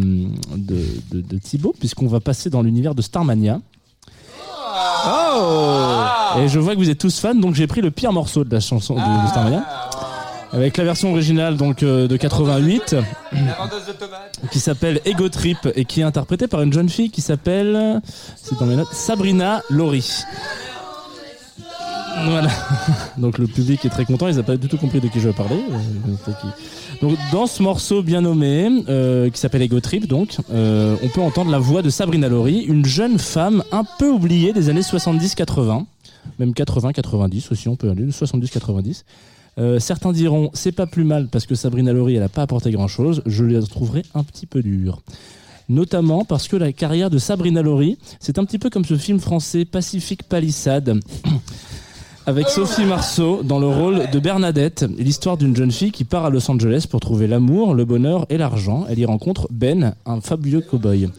de, de, de Thibaut, puisqu'on va passer dans l'univers de Starmania. Oh Et je vois que vous êtes tous fans, donc j'ai pris le pire morceau de la chanson de, de Starmania. Avec la version originale donc euh, de 88 La vendeuse de qui s'appelle Ego Trip et qui est interprétée par une jeune fille qui s'appelle c'est dans mes notes Sabrina Lori. Voilà. [laughs] Donc le public est très content, ils n'ont pas du tout compris de qui je parlais. euh, Donc dans ce morceau bien nommé, euh, qui s'appelle Ego Trip, donc, euh, on peut entendre la voix de Sabrina Lori, une jeune femme un peu oubliée des années 70-80, même 80-90 aussi, on peut aller 70-90. Euh, certains diront c'est pas plus mal parce que Sabrina Lori elle a pas apporté grand chose. Je la trouverai un petit peu dure. Notamment parce que la carrière de Sabrina Lori, c'est un petit peu comme ce film français Pacific Palisade. [coughs] Avec Sophie Marceau dans le rôle de Bernadette, l'histoire d'une jeune fille qui part à Los Angeles pour trouver l'amour, le bonheur et l'argent. Elle y rencontre Ben, un fabuleux cow-boy.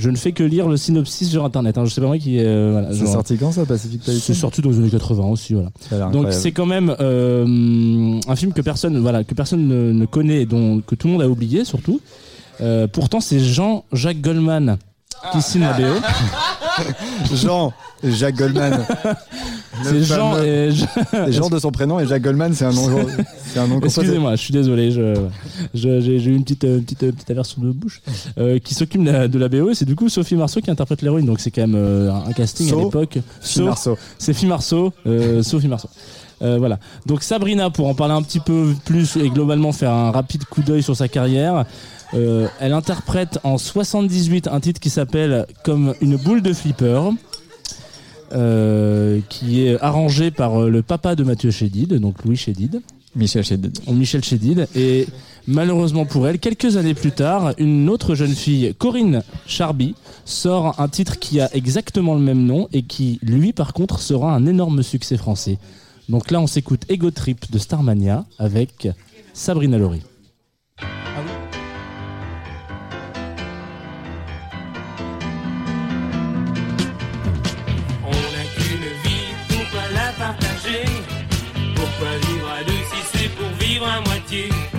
Je ne fais que lire le synopsis sur internet. Hein. Je sais pas moi qui. euh, voilà, C'est sorti quand ça, Pacific Palisade c'est sorti dans les années 80 aussi, voilà. Donc c'est quand même euh, un film que personne, voilà, que personne ne, ne connaît, et dont que tout le monde a oublié surtout. Euh, pourtant, c'est Jean-Jacques Goldman qui signe la BO. [laughs] Jean, Jacques Goldman. [laughs] C'est Jean et Jean de son prénom et Jacques Goldman, c'est un nom. C'est un nom. Excusez-moi, je suis désolé, j'ai eu une petite, petite, petite aversion de bouche. Euh, qui s'occupe de la, BO c'est du coup Sophie Marceau qui interprète l'héroïne. Donc c'est quand même euh, un, casting So, à l'époque. So, Marceau. C'est Fille Marceau, euh, Sophie Marceau. Euh, voilà. Donc Sabrina, pour en parler un petit peu plus et globalement faire un rapide coup d'œil sur sa carrière, euh, elle interprète en 78 un titre qui s'appelle Comme une boule de flipper. Euh, qui est arrangé par euh, le papa de Mathieu Chédid, donc Louis Chédid. Michel Chédid. Michel Chédid. Et malheureusement pour elle, quelques années plus tard, une autre jeune fille, Corinne Charby, sort un titre qui a exactement le même nom et qui, lui, par contre, sera un énorme succès français. Donc là, on s'écoute Ego Trip de Starmania avec Sabrina Lori. идти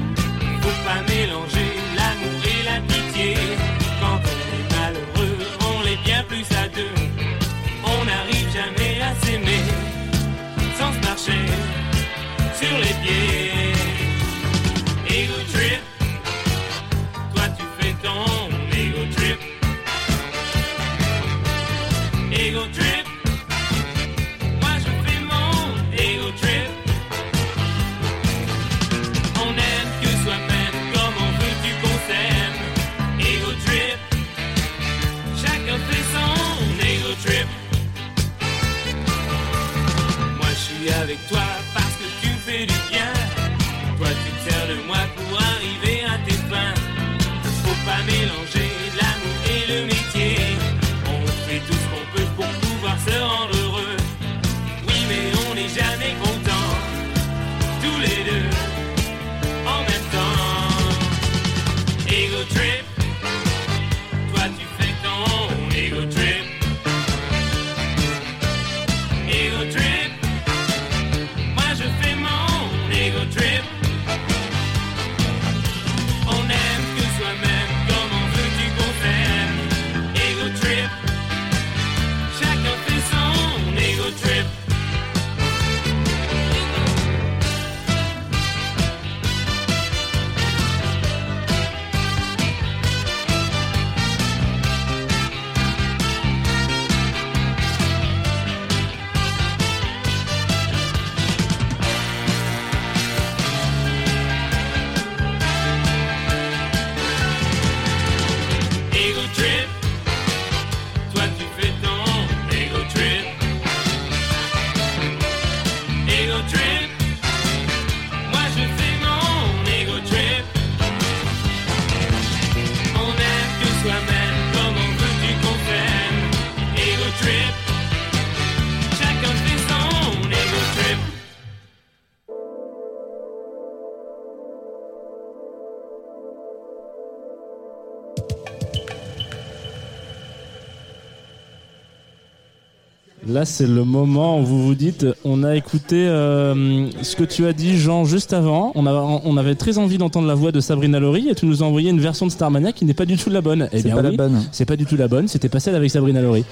Là, c'est le moment où vous vous dites, on a écouté euh, ce que tu as dit, Jean, juste avant. On, a- on avait très envie d'entendre la voix de Sabrina Laurie et tu nous as envoyé une version de Starmania qui n'est pas du tout la bonne. Eh bien pas la bonne. C'est pas du tout la bonne. C'était pas celle avec Sabrina Laurie.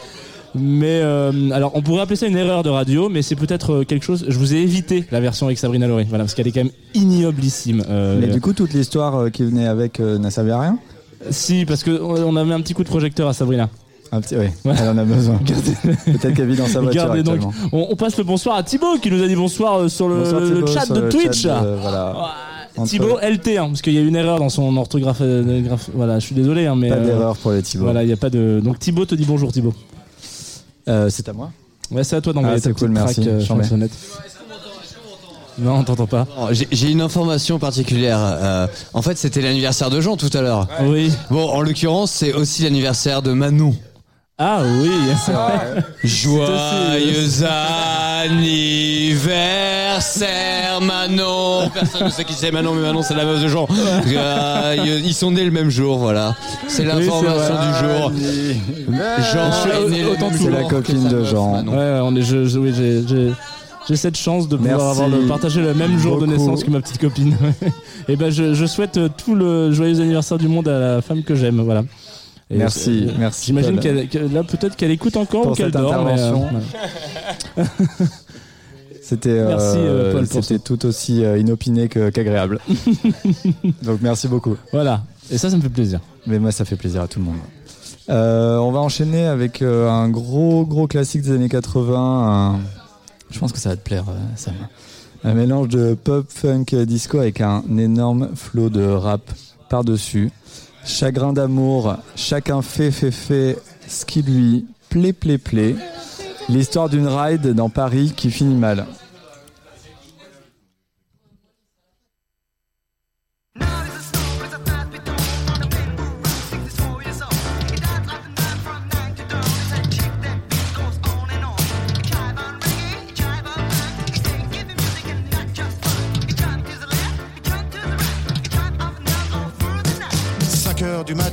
Mais euh, alors, on pourrait appeler ça une erreur de radio, mais c'est peut-être euh, quelque chose. Je vous ai évité la version avec Sabrina Laurie, voilà, parce qu'elle est quand même ignoblissime. Euh, Mais du coup, toute l'histoire qui venait avec euh, n'a servi à rien? Si, parce que on a mis un petit coup de projecteur à Sabrina. Un petit, oui, elle en a besoin. [laughs] Peut-être qu'elle vit dans sa voiture donc, on, on passe le bonsoir à Thibaut qui nous a dit bonsoir euh, sur le, Bonsoir, le Thibaut, chat sur de le Twitch. chat de- voilà. Entre- Thibaut LT, hein, parce qu'il y a une erreur dans son orthographe. euh, voilà, je suis désolé, hein, mais Pas euh, d'erreur pour les Thibaut. Voilà, il y a pas de. Donc Thibaut te dit bonjour Thibaut. Euh, c'est à moi. Ouais, c'est à toi d'envoyer Ah, ta cool, merci, track, euh. Non, on t'entend pas. J'ai- une information particulière. Euh, en fait, c'était l'anniversaire de Jean tout à l'heure. Oui. Bon, en l'occurrence, c'est aussi l'anniversaire de Manon. Ah oui. [laughs] Joyeux anniversaire Manon Personne ne sait qui c'est Manon, mais Manon c'est la meuf de Jean. Euh, ils sont nés le même jour, voilà. C'est l'information du jour. Jean est né le Autant même tout jour la que copine sa de meuf, Jean. Manon. Ouais, ouais, on est, je, je- oui, j'ai, j'ai- j'ai cette chance de pouvoir Merci avoir le, partager le même jour de beaucoup. naissance que ma petite copine. [laughs] Et ben, je, je souhaite euh, tout le joyeux anniversaire du monde à la femme que j'aime, voilà. Et Merci, euh, merci, J'imagine qu'elle, que- là, peut-être qu'elle écoute encore Pour ou qu'elle dort. euh. [laughs] C'était euh, Merci, euh, c'était tout aussi euh, inopiné qu'agréable. [laughs] Donc merci beaucoup. Voilà. Et ça, ça me fait plaisir. Mais moi, ça fait plaisir à tout le monde. Euh, on va enchaîner avec un gros gros classique des années 80. un- Je pense que ça va te plaire, Sam. Un mélange de pop, funk, disco avec un énorme flot de rap par-dessus. Chagrin d'amour, chacun fait, fait, fait ce qui lui plaît, plaît, plaît. L'histoire d'une ride dans Paris qui finit mal.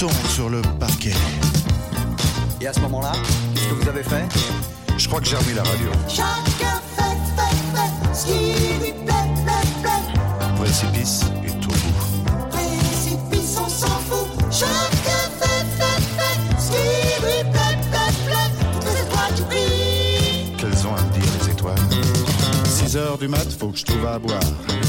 Moutons sur le parquet. Et à ce moment-là, qu'est-ce que vous avez fait? Je crois que j'ai remis la radio. Chacun fait, fait, fait ce qui lui plaît, plaît, plaît. Précipice du mat, faut que je trouve à boire.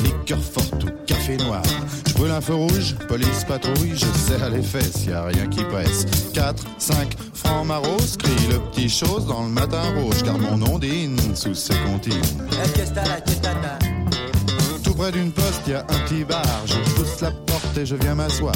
Liqueur forte ou café noir. Je brûle un feu rouge, police patrouille, je serre les fesses, y a rien qui presse. 4, 5, francs maros, crie le petit chose dans le matin rouge, car mon ondine sous ses comptines. Tout près d'une poste, y a un petit bar. Je pousse la porte et je viens m'asseoir.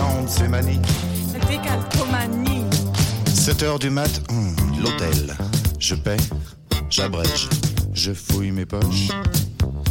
De ces manies. Décalcomanie. 7 heures du mat, hum, l'hôtel. Je paie, j'abrège, je fouille mes poches.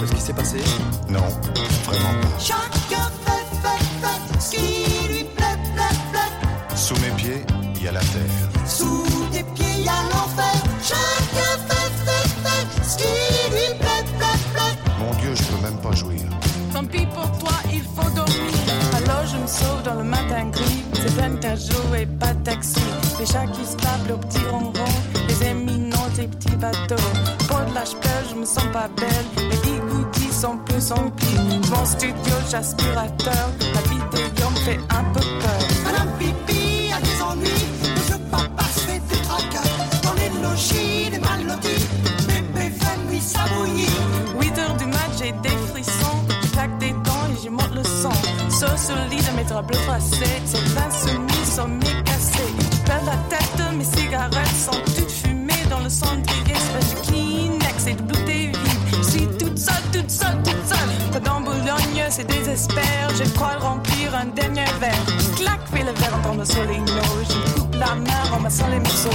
pas ce qui s'est passé Non, vraiment pas. Chacun fait, fait, fait ce qui lui plaît, plaît, plaît. Sous mes pieds, il y a la terre. Sous tes pieds, il y a l'enfer. Chacun fait, fait, fait ce qui lui plaît, plaît, plaît. Mon Dieu, je peux même pas jouir. Tant pis pour toi, il faut dormir. Alors je me sauve dans le matin gris. C'est plein de et pas de taxi. Les chats qui se tablent au petit ronron. Les éminents, tes petits bateaux. Pour de l'âge je me sens pas belle. Les sont plus emplis. Mon studio, j'aspirateur. La vidéo me fait un peu peur. Madame Pipi a des ennuis. Monsieur Papa se fait des tracas. Dans les logis, des mal lotis. Bébé fait nuit, ça bouillit. 8 heures du match, j'ai des frissons. Je claque des dents et j'y monte le son. Sauce au lit de mes draps bleus froissés. C'est plein soumis, sommet cassé. Je perds la tête, mes cigarettes sont toutes fumées dans le cendrier. C'est Boulogne, c'est désespère. Je crois remplir un dernier verre. Je claque, le verre dans le solino. Je coupe la main en massant les morceaux.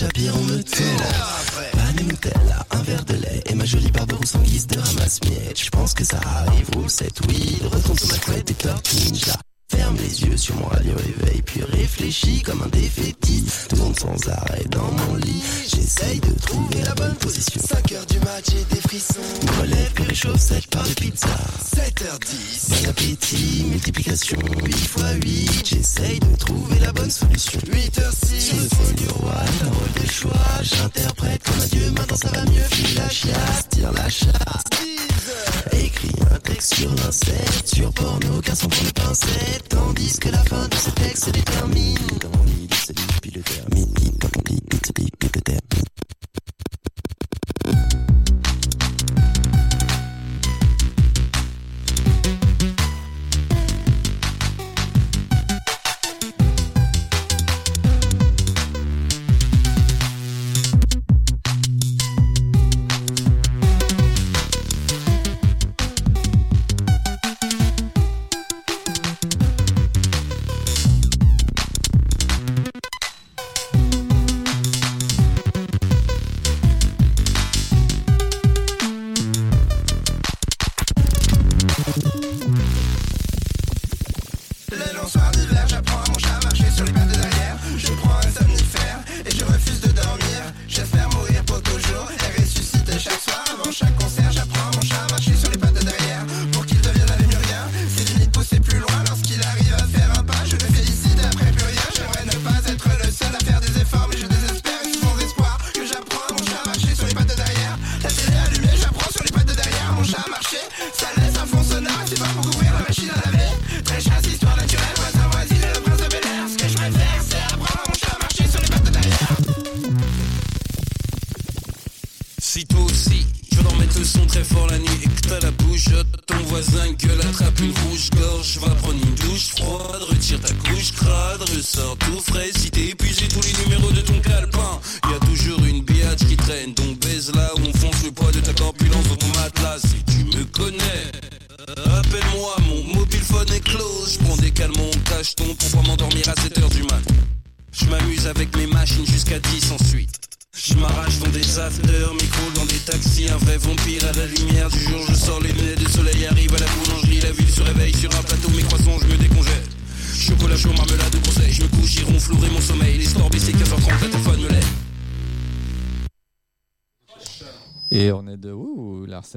Mais le Kim Shapir on me Nutella, un verre de lait Et ma jolie barbe rousse en guise de ramasse-miettes Je pense que ça arrive, roule cette weed Retourne sur ma couette et tortue ninja Ferme les yeux sur mon radio éveil Puis réfléchis comme un défaitiste. Tourne sans arrêt dans mon lit. J'essaye de trouver la bonne position. 5h du match j'ai des frissons. Me relève puis réchauffe cette part de pizza. 7h10 Bon appétit, multiplication. 8 x 8 J'essaye de trouver la bonne solution. 8h06 Sur le folio one, un rôle de choix. J'interprète comme un dieu, maintenant ça va mieux. File la chiasse, tire la chasse. Écris un texte sur l'insecte Sur porno, car sans prendre pincette Tandis que la fin de ce texte se détermine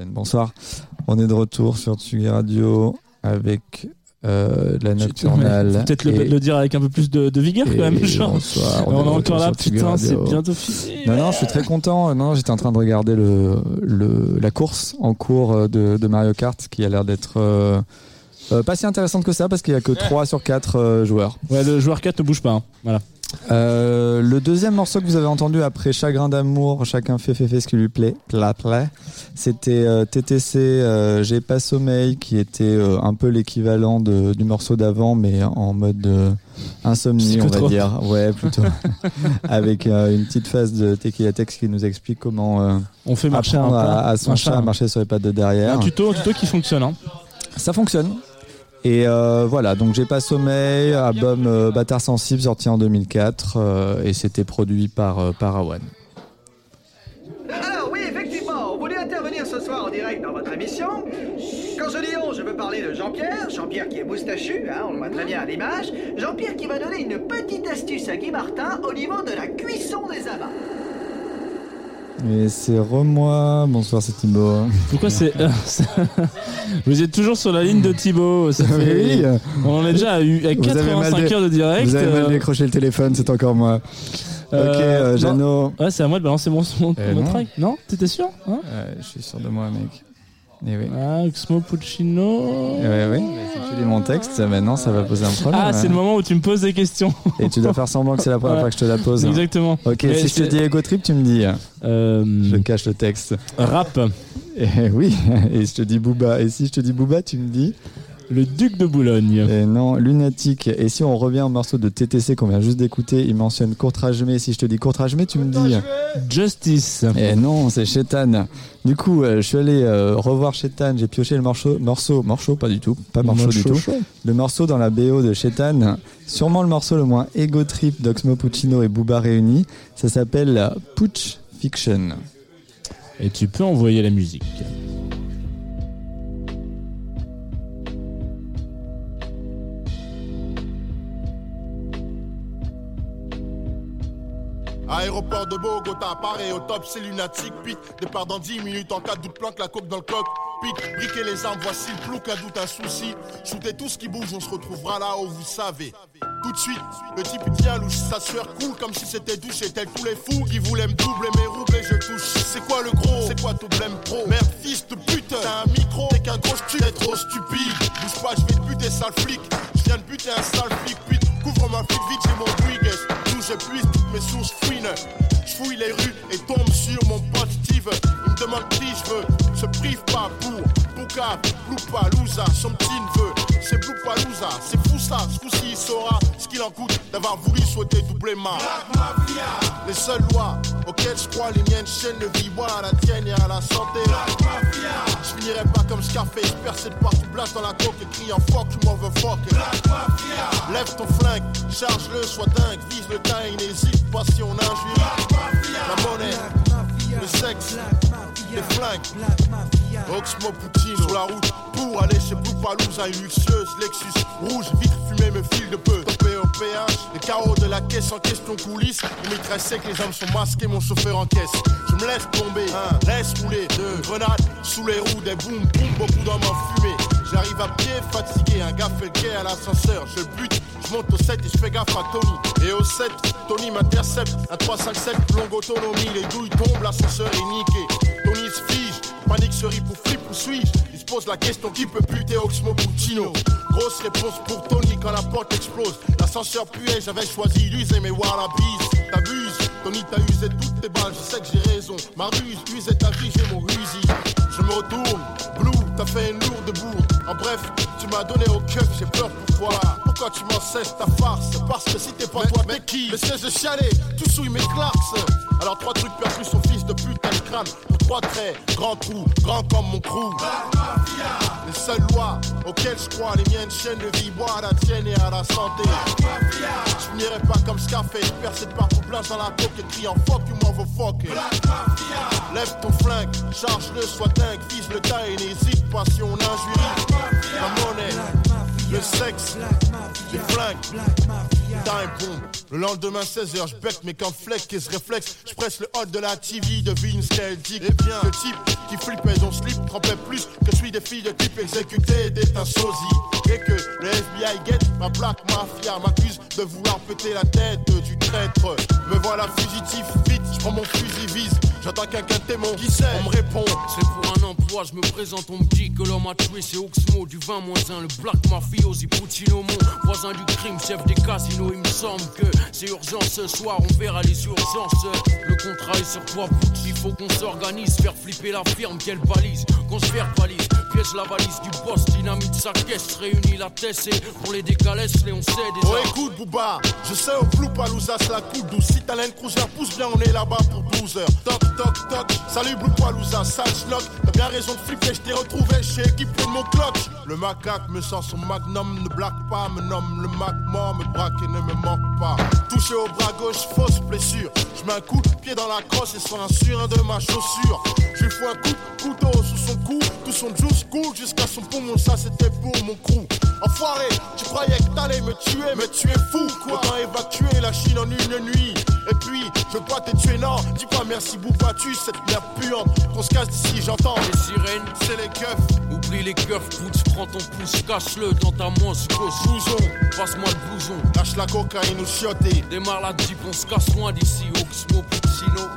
Bonsoir. On est de retour sur Tsugi Radio avec euh, la nocturnale. Peut-être le, dire avec un peu plus de, de vigueur quand même. Genre. bonsoir, on, est encore là, putain, c'est bientôt fini. Non, non, je suis très content. Non, j'étais en train de regarder le, le, la course en cours euh, de, de Mario Kart qui a l'air d'être euh, euh, pas si intéressante que ça parce qu'il y a que 3 sur 4 euh, joueurs. Ouais, le joueur 4 ne bouge pas. hein. Voilà. Euh, le deuxième morceau que vous avez entendu après Chagrin d'amour, chacun fait fait fait ce qui lui plaît, plat plat, c'était euh, TTC euh, J'ai pas sommeil qui était un peu l'équivalent du morceau d'avant mais en mode insomnie on va dire, ouais plutôt, [laughs] avec une petite phase de Tequila Tex qui nous explique comment On fait marcher un à, son un chat. à marcher sur les pattes de derrière. Un tuto, un tuto qui fonctionne. Hein. Ça fonctionne. Et euh, voilà, donc j'ai pas sommeil, album euh, Bâtard sensible sorti en 2004 euh, et c'était produit par Awan. Alors oui, effectivement, on voulait intervenir ce soir en direct dans votre émission. Quand je dis on, je veux parler de Jean-Pierre, Jean-Pierre qui est moustachu, hein, on le voit très bien à l'image. Jean-Pierre qui va donner une petite astuce à Guy Martin au niveau de la cuisson des abats. Et c'est re-moi, bonsoir c'est Thibaut. Pourquoi c'est. euh, Vous êtes toujours sur la ligne de Thibaut. ça Oui. fait- On en est déjà à, eu- à Vous avez mal 85 dé- heures de direct. Vous avez mal euh, décroché le téléphone, c'est encore moi. euh, ok, euh. Jeannot. Ouais, c'est à moi de balancer mon, mon, Eh mon non. track. Non T'étais sûr hein je suis sûr de moi, mec. Eh oui. Ah, Oxmo Puccino. Eh ouais, oui, mais si tu lis mon texte, maintenant ça va poser un problème. Ah, c'est hein. le moment où tu me poses des questions. Et tu dois faire semblant que c'est la première [laughs] Ouais. fois que je te la pose. Exactement. Ok, Mais si je te dis Ego Trip, tu me dis. Je cache le texte. Rap. Eh oui, [laughs] et je te dis Booba. Et si je te dis Booba, tu me dis Le Duc de Boulogne. Et non, Lunatique. Et si on revient au morceau de TTC qu'on vient juste d'écouter, il mentionne Courtrajmé. Si je te dis Courtrajmé, tu me dis Justice. Et non, c'est Chétan. Du coup, euh, je suis allé euh, revoir Chétan. J'ai pioché le morceau, morceau, morceau, pas du tout, pas morceau du tout. chaud. Le morceau dans la BO de Chétan. Sûrement le morceau le moins ego trip d'Oxmo Puccino et Booba réunis. Ça s'appelle Putsch Fiction. Et tu peux envoyer la musique. Aéroport de Bogota, Paris au top, c'est lunatique. Pic, départ dans 10 minutes en cas de doute, planque la coque dans le coq. Pic, briquez les armes, voici le plouc, un doute, un souci. Shootez tout ce qui bouge, on se retrouvera là où vous savez. Tout de suite, le type tient louche, sa sueur coule comme si c'était douche. Et tel tous les fous qui voulaient me doubler mes roubles et je touche. C'est quoi le gros? C'est quoi ton blême pro? Merde, fils de pute, t'as un micro, t'es qu'un gros stu, t'es trop stupide. Bouge pas, je vais te buter, sale flic. Je viens de buter un sale flic, pute. Couvre ma flic vite, j'ai mon Brigues. D'où j'épuise toutes mes sources fouines. Je fouille les rues et tombe sur mon pote Steve. Il me demande qui je veux. Se prive pas pour Pouka, Louza, son petit neveu. C'est Louza, c'est fou ça. Ce coup-ci, il saura ce qu'il en coûte d'avoir voulu souhaiter doubler ma. Les seules lois auxquelles je crois, les miennes chaînes de vie, moi à la tienne et à la santé. Je finirai pas comme Scarface, percé de partout, blast dans la coque et criant fuck, you motherfuck. Lève ton flingue, charge-le, sois dingue, vise le et n'hésite pas si on injure. La monnaie, le sexe, les flingues. Oxmo Poutine sur la route pour aller chez Blue Palouza, une luxueuse Lexus rouge, vitre fumée me file de peu. Topé au péage, les carreaux de la caisse en question coulisse. On mitraille sec, les hommes sont masqués, mon chauffeur en caisse. Je me laisse tomber, un, laisse rouler, deux, grenades sous les roues, des boum boum, beaucoup d'hommes en fumée. J'arrive à pied, fatigué, un gars fait le quai à l'ascenseur. Je bute, je monte au 7 et je fais gaffe à Tony. Et au 7, Tony m'intercepte, un 357, longue autonomie, les douilles tombent, l'ascenseur est niqué. Panique se rit pour flip ou suis-je Il se pose la question qui peut buter Oxmo Puccino? Grosse réponse pour Tony quand la porte explose. L'ascenseur puait, j'avais choisi d'user mes wallabies. T'abuses, Tony t'as usé toutes tes balles, je sais que j'ai raison. Ma ruse, usé ta vie, j'ai mon rusi. Je me retourne, Blue, t'as fait une lourde bourde. En bref, tu m'as donné au keuf, j'ai peur pour toi. Pourquoi tu m'en cesses ta farce? Parce que si t'es pas toi, mais qui? Mais cesse de chialer, tu souilles mes clarks. Alors trois trucs perdus, son fils de pute, t'as le crâne. Pour trois traits, grand trou, grand comme mon crew. Les seules lois auxquelles je crois, les miennes chaînes de vie, moi à la tienne et à la santé. Je finirai pas comme Scarface, percé de partout, place dans la coque et criant fuck you motherfucker. Lève ton flingue, charge-le, sois dingue, vise le tas et n'hésite pas si on injurie. La monnaie, le sexe, les flingues, time bomb. Le lendemain 16h, je bec mes cornflakes et se réflexe. Je presse le hot de la TV, devine ce qu'elle. Eh le type qui flippait son slip trempait plus que celui des filles de type exécuté d'être un sosie. Et que le FBI guette ma black mafia m'accuse de vouloir péter la tête du traître. Me voilà fugitif, vite, je mon fusil vise. J'attends quelqu'un de témoin. Qui sait On me répond. C'est pour un emploi, je me présente, on me dit que l'homme a tué, c'est Oxmo du 20 moins 1, le Black Mafiosi Puccino, mon voisin du crime, chef des casinos. Il me semble que c'est urgent ce soir, on verra les urgences. Le contrat est sur toi, Butch, il faut qu'on s'organise, faire flipper la firme, quelle balise, qu'on se verbalise. Piège la valise du boss, dynamite sa caisse, réunit la tête et pour les décalés, les on sait déjà. Oh écoute Booba, je sais au flou Palouza c'est la coupe douce Si t'as l'un cruiser pousse bien on est là-bas pour 12 heures Toc toc toc, salut Blue Palouza, sale schlock T'as bien raison de flipper, je t'ai retrouvé chez équipé de mon clock Le macaque me sent son magnum, ne blague pas, me nomme le mort, me braque et ne me manque pas. Touché au bras gauche, fausse blessure. Je mets un coup de pied dans la crosse et sans un sur un de ma chaussure. Je fous un coup de couteau sous son juice coule jusqu'à son poumon, ça c'était pour mon crew Enfoiré, tu croyais que t'allais me tuer, mais tu es fou quoi Autant évacuer la Chine en une nuit? Et puis, je dois te tuer, non Dis pas merci tu cette merde puante? Qu'on se casse d'ici, j'entends Les sirènes, c'est les keufs Oublie les keufs, putz, prends ton pouce, cache-le dans ta manche gauche. Blouson, passe-moi le blouson. Lâche la cocaïne ou chioté. Démarre la jeep, on se casse loin d'ici. Oxmo. Puccino.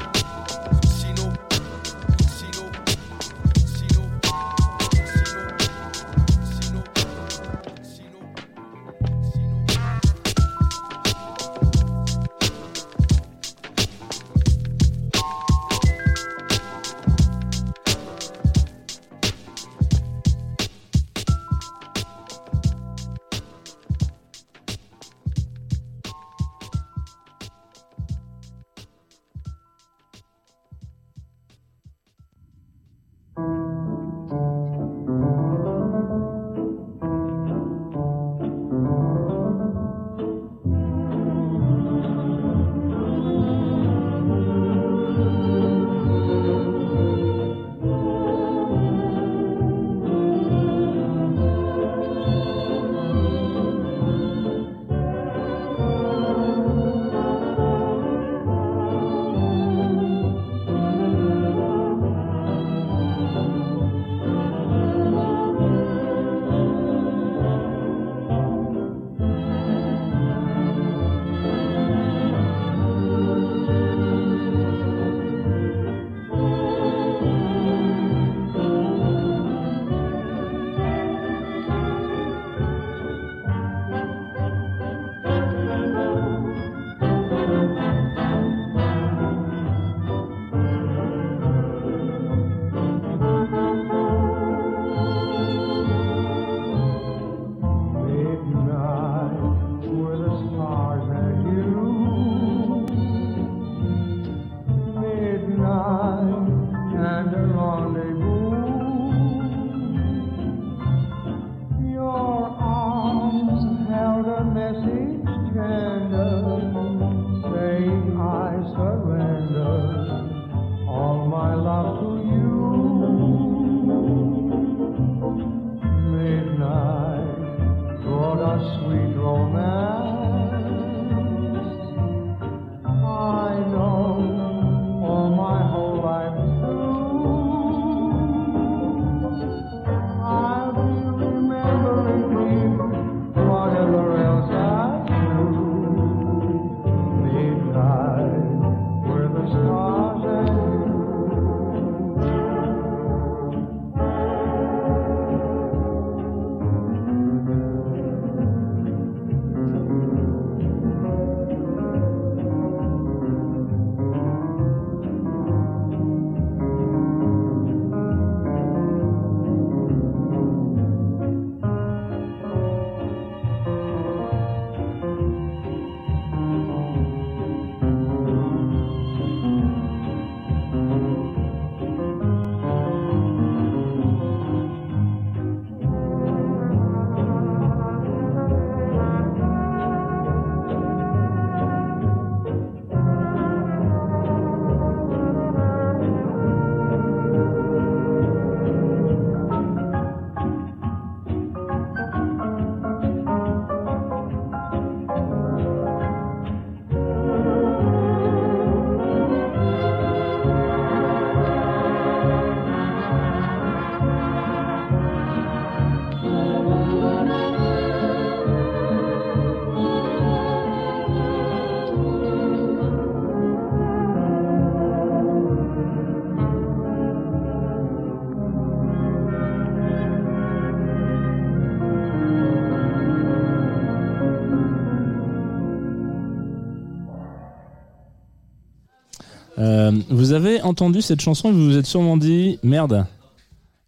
Euh, vous avez entendu cette chanson et vous vous êtes sûrement dit merde.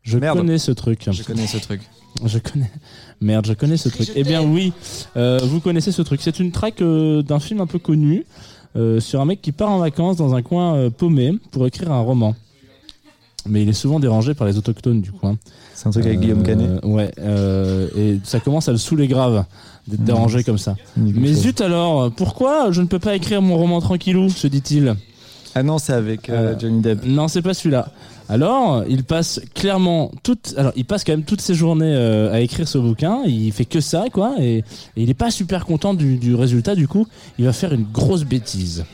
Je Merde. connais ce truc. Je connais ce truc. Je connais. Merde, je connais ce truc. Eh bien oui, euh, vous connaissez ce truc. C'est une track euh, d'un film un peu connu euh, sur un mec qui part en vacances dans un coin euh, paumé pour écrire un roman. Mais il est souvent dérangé par les autochtones du coin. C'est un truc avec Guillaume Canet Ouais. euh, et ça commence à le saouler grave d'être dérangé comme ça. Mais zut alors, pourquoi je ne peux pas écrire mon roman tranquillou se dit-il. Ah non, c'est avec euh, Johnny Depp. Non, c'est pas celui-là. Alors, il passe clairement toute, alors il passe quand même toutes ses journées euh, à écrire ce bouquin. Il fait que ça, quoi, et, et il est pas super content du, du résultat. Du coup, il va faire une grosse bêtise.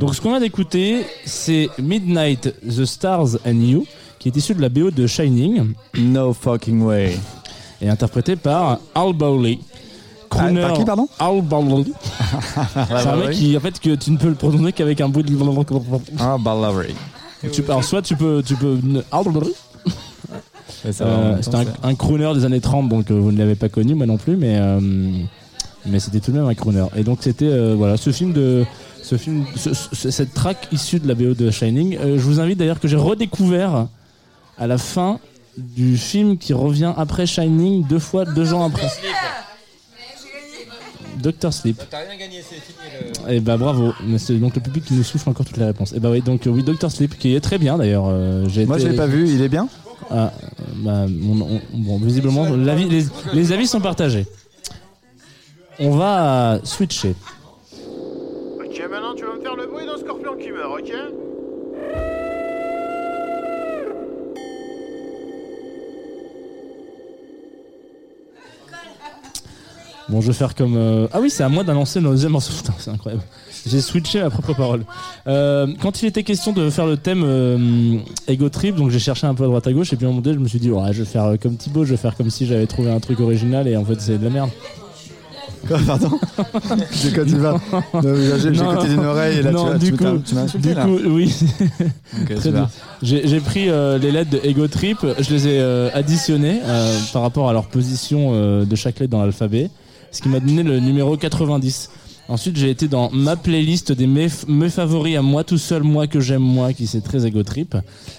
Donc, ce qu'on a d'écouter, c'est Midnight, The Stars and You, qui est issu de la BO de Shining. No fucking way. Et interprété par Al Bowley. Crooner par qui, pardon Al Bowley. [laughs] c'est un mec qui, en fait, que tu ne peux le prononcer qu'avec un bout de. Ah, Ballery. Tu, alors, soit tu peux. Tu peux Al Euh, c'était temps, un, c'est- un crooner des années 30, donc euh, vous ne l'avez pas connu, moi non plus, mais, euh, mais c'était tout de même un crooner. Et donc c'était euh, voilà ce film de ce film, ce- ce- cette track issue de la BO de Shining. Euh, je vous invite d'ailleurs que j'ai redécouvert à la fin du film qui revient après Shining deux fois, deux ans après. Doctor Sleep. T'as rien gagné, c'est fini le. Et bah bravo, mais c'est donc le public qui nous souffle encore toutes les réponses. Et bah oui, donc euh, oui, Doctor Sleep qui est très bien d'ailleurs. euh, j'ai Moi, été- je l'ai pas vu. Il est bien ah, bah, on- on- bon, visiblement, l'avis- les, les avis sont partagés. On va switcher. Ok, maintenant tu vas me faire le bruit d'un scorpion qui meurt, ok? Bon, je vais faire comme. euh, Ah oui, c'est à moi d'annoncer nos deuxième morceau. [laughs] Putain, c'est incroyable. J'ai switché ma propre parole. Euh, quand il était question de faire le thème euh, Ego Trip, donc j'ai cherché un peu à droite à gauche, et puis à un moment donné, je me suis dit, ouais, je vais faire euh, comme Thibaut, je vais faire comme si j'avais trouvé un truc original, et en fait, c'est de la merde. Quoi, pardon [laughs] J'ai écouté d'une oreille et là non, tu, vas- du tu m'as- insulté Du là. coup, oui. [laughs] Très bien. J'ai j'ai pris euh, les lettres de Ego Trip, je les ai euh, additionnées euh, par rapport à leur position euh, de chaque lettre dans l'alphabet, ce qui m'a donné le numéro 90. Ensuite, j'ai été dans ma playlist des mes, mes favoris à moi tout seul, moi que j'aime moi, qui c'est très Ego Trip.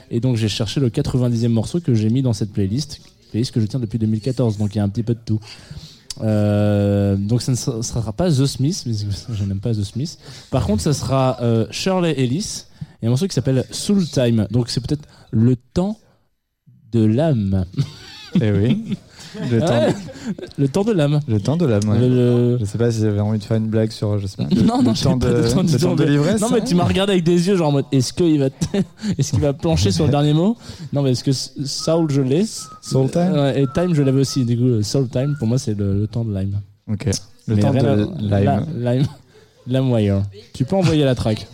Et donc, j'ai cherché le 90e morceau que j'ai mis dans cette playlist, playlist que je tiens depuis 2014, donc il y a un petit peu de tout. Euh, donc ça ne sera sera pas The Smith, mais [laughs] je n'aime pas The Smith. Par contre, ça sera euh, Shirley Ellis et un morceau qui s'appelle Soul Time. Donc c'est peut-être le temps de l'âme. Eh oui. [laughs] Le temps, Ouais, le temps de l'âme. le temps de l'âme. ouais. Le- Je sais pas si j'avais envie de faire une blague sur. Je sais pas. Le, [laughs] Non, non, le j'ai temps pas de, temps, le du temps temps de l'ivresse. Non, mais tu m'as regardé avec des yeux, genre en mode est-ce qu'il va, t- [laughs] est-ce qu'il va plancher sur le dernier mot? Non, mais est-ce que S- Soul je l'ai Soul Time? Ouais, Et Time je l'avais aussi. Du coup, Soul Time pour moi c'est le, le temps de Lime. Ok. Le Mais temps rien de à- lime. la- Lime. LimeWire. [laughs] Tu peux envoyer la track.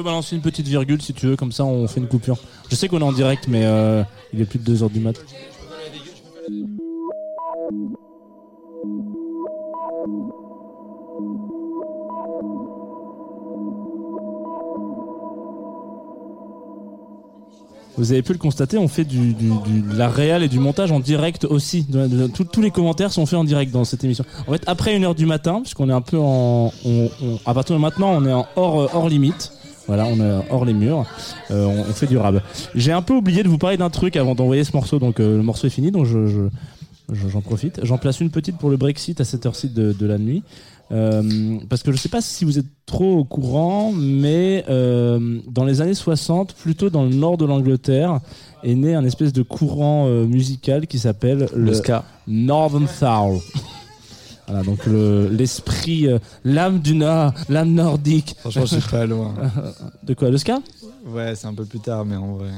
Peux balancer une petite virgule si tu veux, comme ça on fait une coupure. Je sais qu'on est en direct, mais euh, il est plus de 2h du mat. Vous avez pu le constater, on fait du, de la réal et du montage en direct aussi. Tous les commentaires sont faits en direct dans cette émission. En fait, après 1h du matin, puisqu'on est un peu en. on- à partir de maintenant, on est en hors, euh, hors limite. Voilà, on est hors les murs. Euh, on, on fait du rab. J'ai un peu oublié de vous parler d'un truc avant d'envoyer ce morceau. Donc euh, le morceau est fini, donc je, je- je- j'en profite. J'en place une petite pour le Brexit à cette heure-ci de, de la nuit. Euh, parce que je sais pas si vous êtes trop au courant, mais dans les années 60, plutôt dans le nord de l'Angleterre, est né un espèce de courant musical qui s'appelle le, ska. Northern Soul. Voilà, donc le- l'esprit, euh, l'âme du Nord, l'âme nordique. Franchement, je suis pas loin. [laughs] De quoi Le ska? Ouais, c'est un peu plus tard, mais en vrai.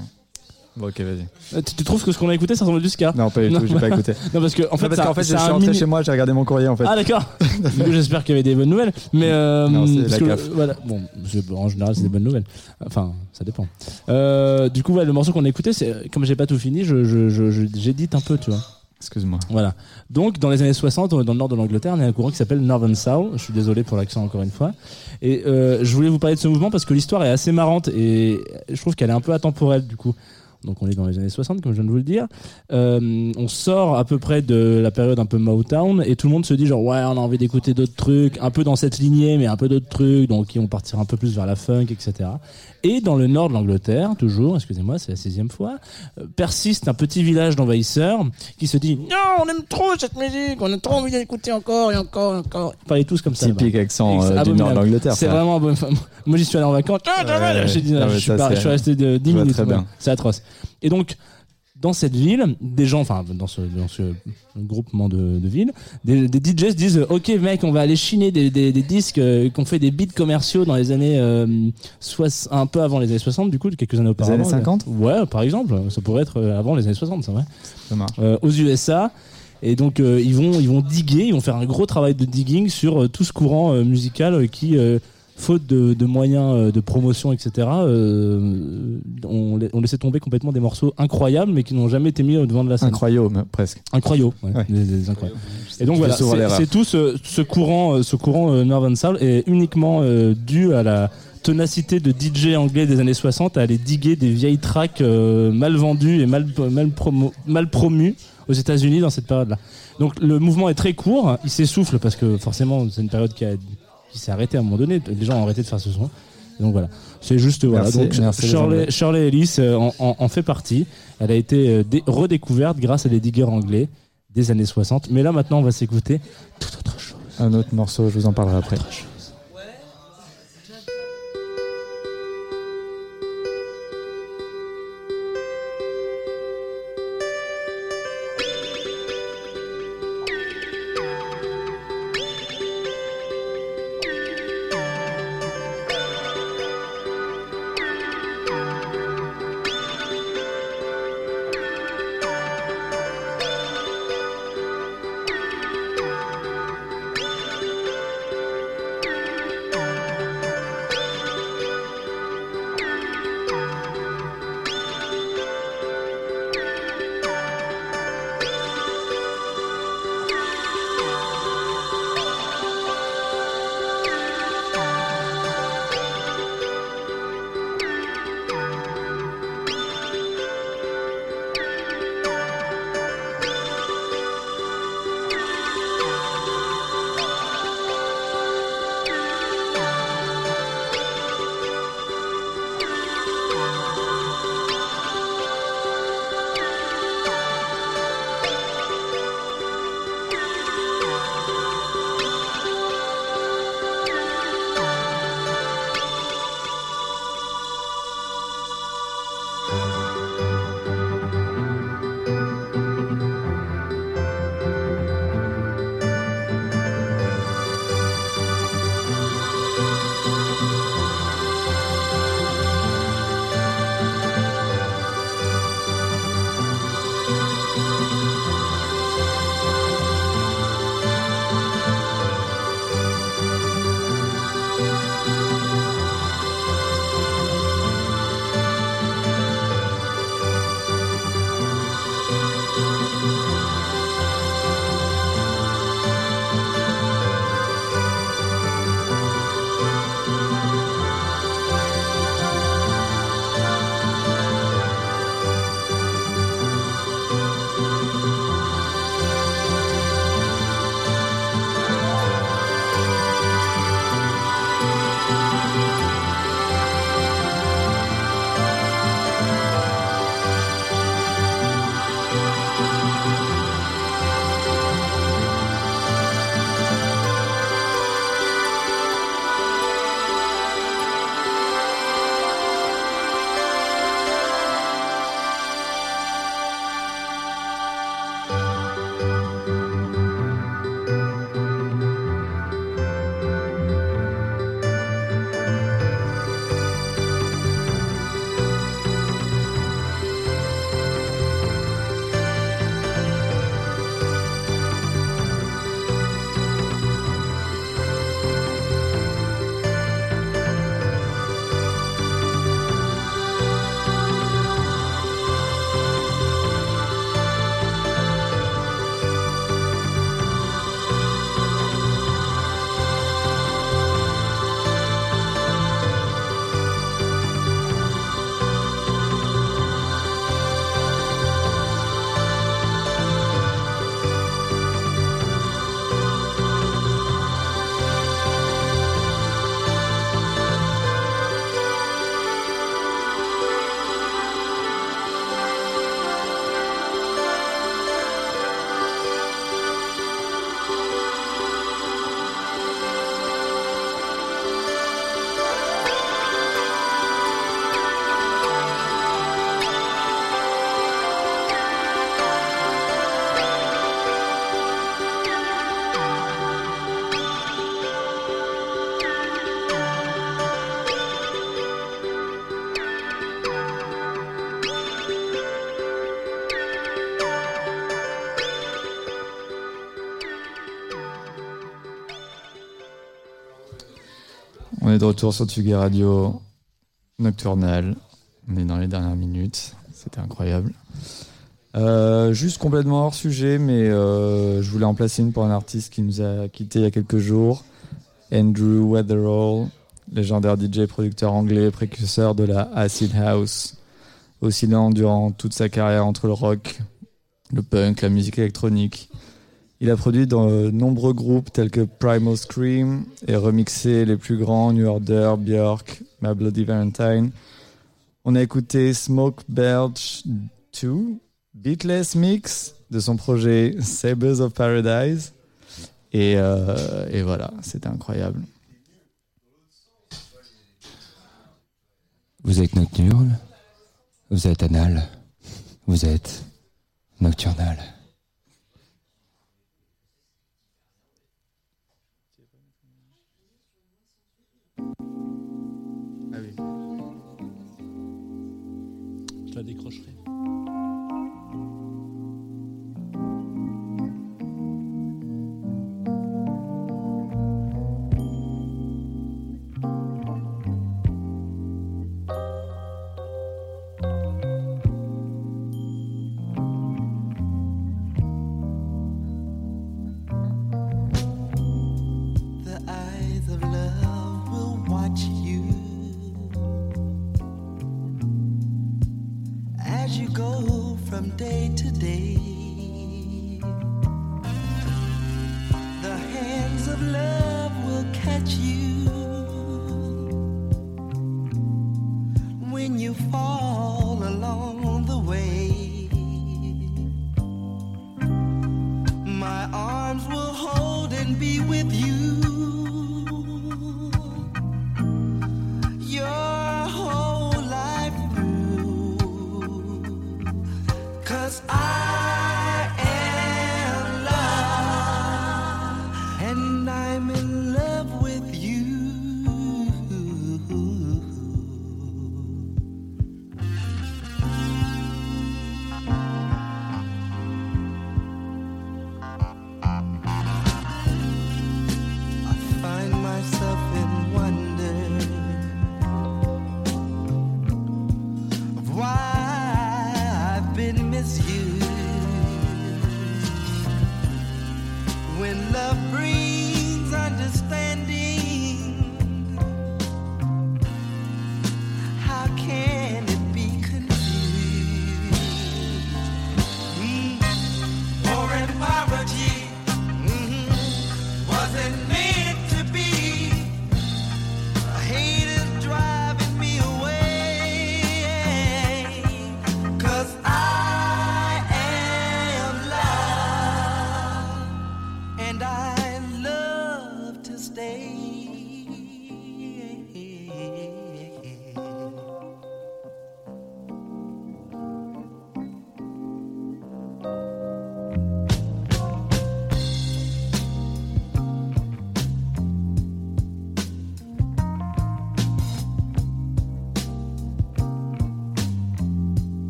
Bon, ok, vas-y. Euh, tu, tu trouves que ce qu'on a écouté, ça ressemble à du ska? Non, pas du tout, j'ai pas [laughs] écouté. Non, parce que en fait, Non, parce ça- qu'en fait, je ça suis rentré mini- chez moi, j'ai regardé mon courrier en fait. Ah d'accord. [laughs] du coup, j'espère qu'il y avait des bonnes nouvelles. Mais euh, Non, c'est que, voilà, bon, en général, c'est des bonnes nouvelles. Enfin, ça dépend. Euh, du coup, ouais, le morceau qu'on a écouté, c'est comme j'ai pas tout fini, je- j'édite un peu, tu vois. Excuse-moi. Voilà. Donc, dans les années 60, dans le nord de l'Angleterre, il y a un courant qui s'appelle Northern Soul. Je suis désolé pour l'accent encore une fois. Et euh, je voulais vous parler de ce mouvement parce que l'histoire est assez marrante et je trouve qu'elle est un peu atemporelle du coup. Donc on est dans les années 60, comme je viens de vous le dire. Euh, on sort à peu près de la période un peu Motown et tout le monde se dit genre ouais on a envie d'écouter d'autres trucs, un peu dans cette lignée mais un peu d'autres trucs, donc qui vont partir un peu plus vers la funk, etc. Et dans le nord de l'Angleterre, toujours, excusez-moi, c'est la sixième fois, euh, persiste un petit village d'envahisseurs qui se dit non on aime trop cette musique, on a trop envie d'écouter encore et encore et encore. Ils parlaient tous comme ça. Typique là-bas. accent, euh, du nord de l'Angleterre, C'est vraiment abominable. Moi j'y suis allé en vacances. Ah, Ouais, J'ai dit, non, je, suis pas- je suis resté de 10 je vois minutes. C'est atroce. Et donc, dans cette ville, des gens, enfin, dans ce, dans ce groupement de, de villes, des, des DJs se disent Ok, mec, on va aller chiner des, des, des disques euh, qu'on fait des beats commerciaux dans les années. euh, soix- un peu avant les années 60, du coup, quelques années auparavant. années 50? Ouais, par exemple. Ça pourrait être euh, avant les années 60, c'est vrai. Ça marche. Euh, aux USA. Et donc euh, ils vont ils vont diguer, ils vont faire un gros travail de digging sur euh, tout ce courant euh, musical qui, faute de, de moyens euh, de promotion, etc., euh, on, la- on laissait tomber complètement des morceaux incroyables, mais qui n'ont jamais été mis au devant de la scène. Incroyable, presque. Incroyable, ouais, Ouais. des- des incroyables. Et donc voilà, c'est tout ce, ce courant, euh, ce courant euh, Northern Soul est uniquement euh, dû à la ténacité de DJ anglais des années 60 à aller diguer des vieilles tracks euh, mal vendues et mal, mal, promo, mal promues aux États-Unis dans cette période-là. Donc le mouvement est très court, il s'essouffle parce que forcément c'est une période qui, a- qui s'est arrêtée à un moment donné, les gens ont arrêté de faire ce son. Et donc voilà, c'est juste voilà. Merci, donc merci les Shirley, Ellis euh, en, en- en fait partie. Elle a été euh, dé- redécouverte grâce à des diggers anglais des années 60. Mais là maintenant on va s'écouter tout autre chose. Un autre morceau, je vous en parlerai après. On est de retour sur Tsugi Radio Nocturnal. On est dans les dernières minutes. C'était incroyable. Euh, juste complètement hors sujet, mais euh, je voulais en placer une pour un artiste qui nous a quitté il y a quelques jours. Andrew Weatherall, légendaire DJ producteur anglais, précurseur de la acid house, oscillant durant toute sa carrière entre le rock, le punk, la musique électronique. Il a produit dans de nombreux groupes tels que Primal Scream et remixé les plus grands New Order, Björk, My Bloody Valentine. On a écouté Smoke Belch 2, Beatless Mix de son projet Sabres of Paradise. Et, euh, et voilà, c'était incroyable. Vous êtes nocturne, vous êtes anal, vous êtes nocturnal? Je la day to day.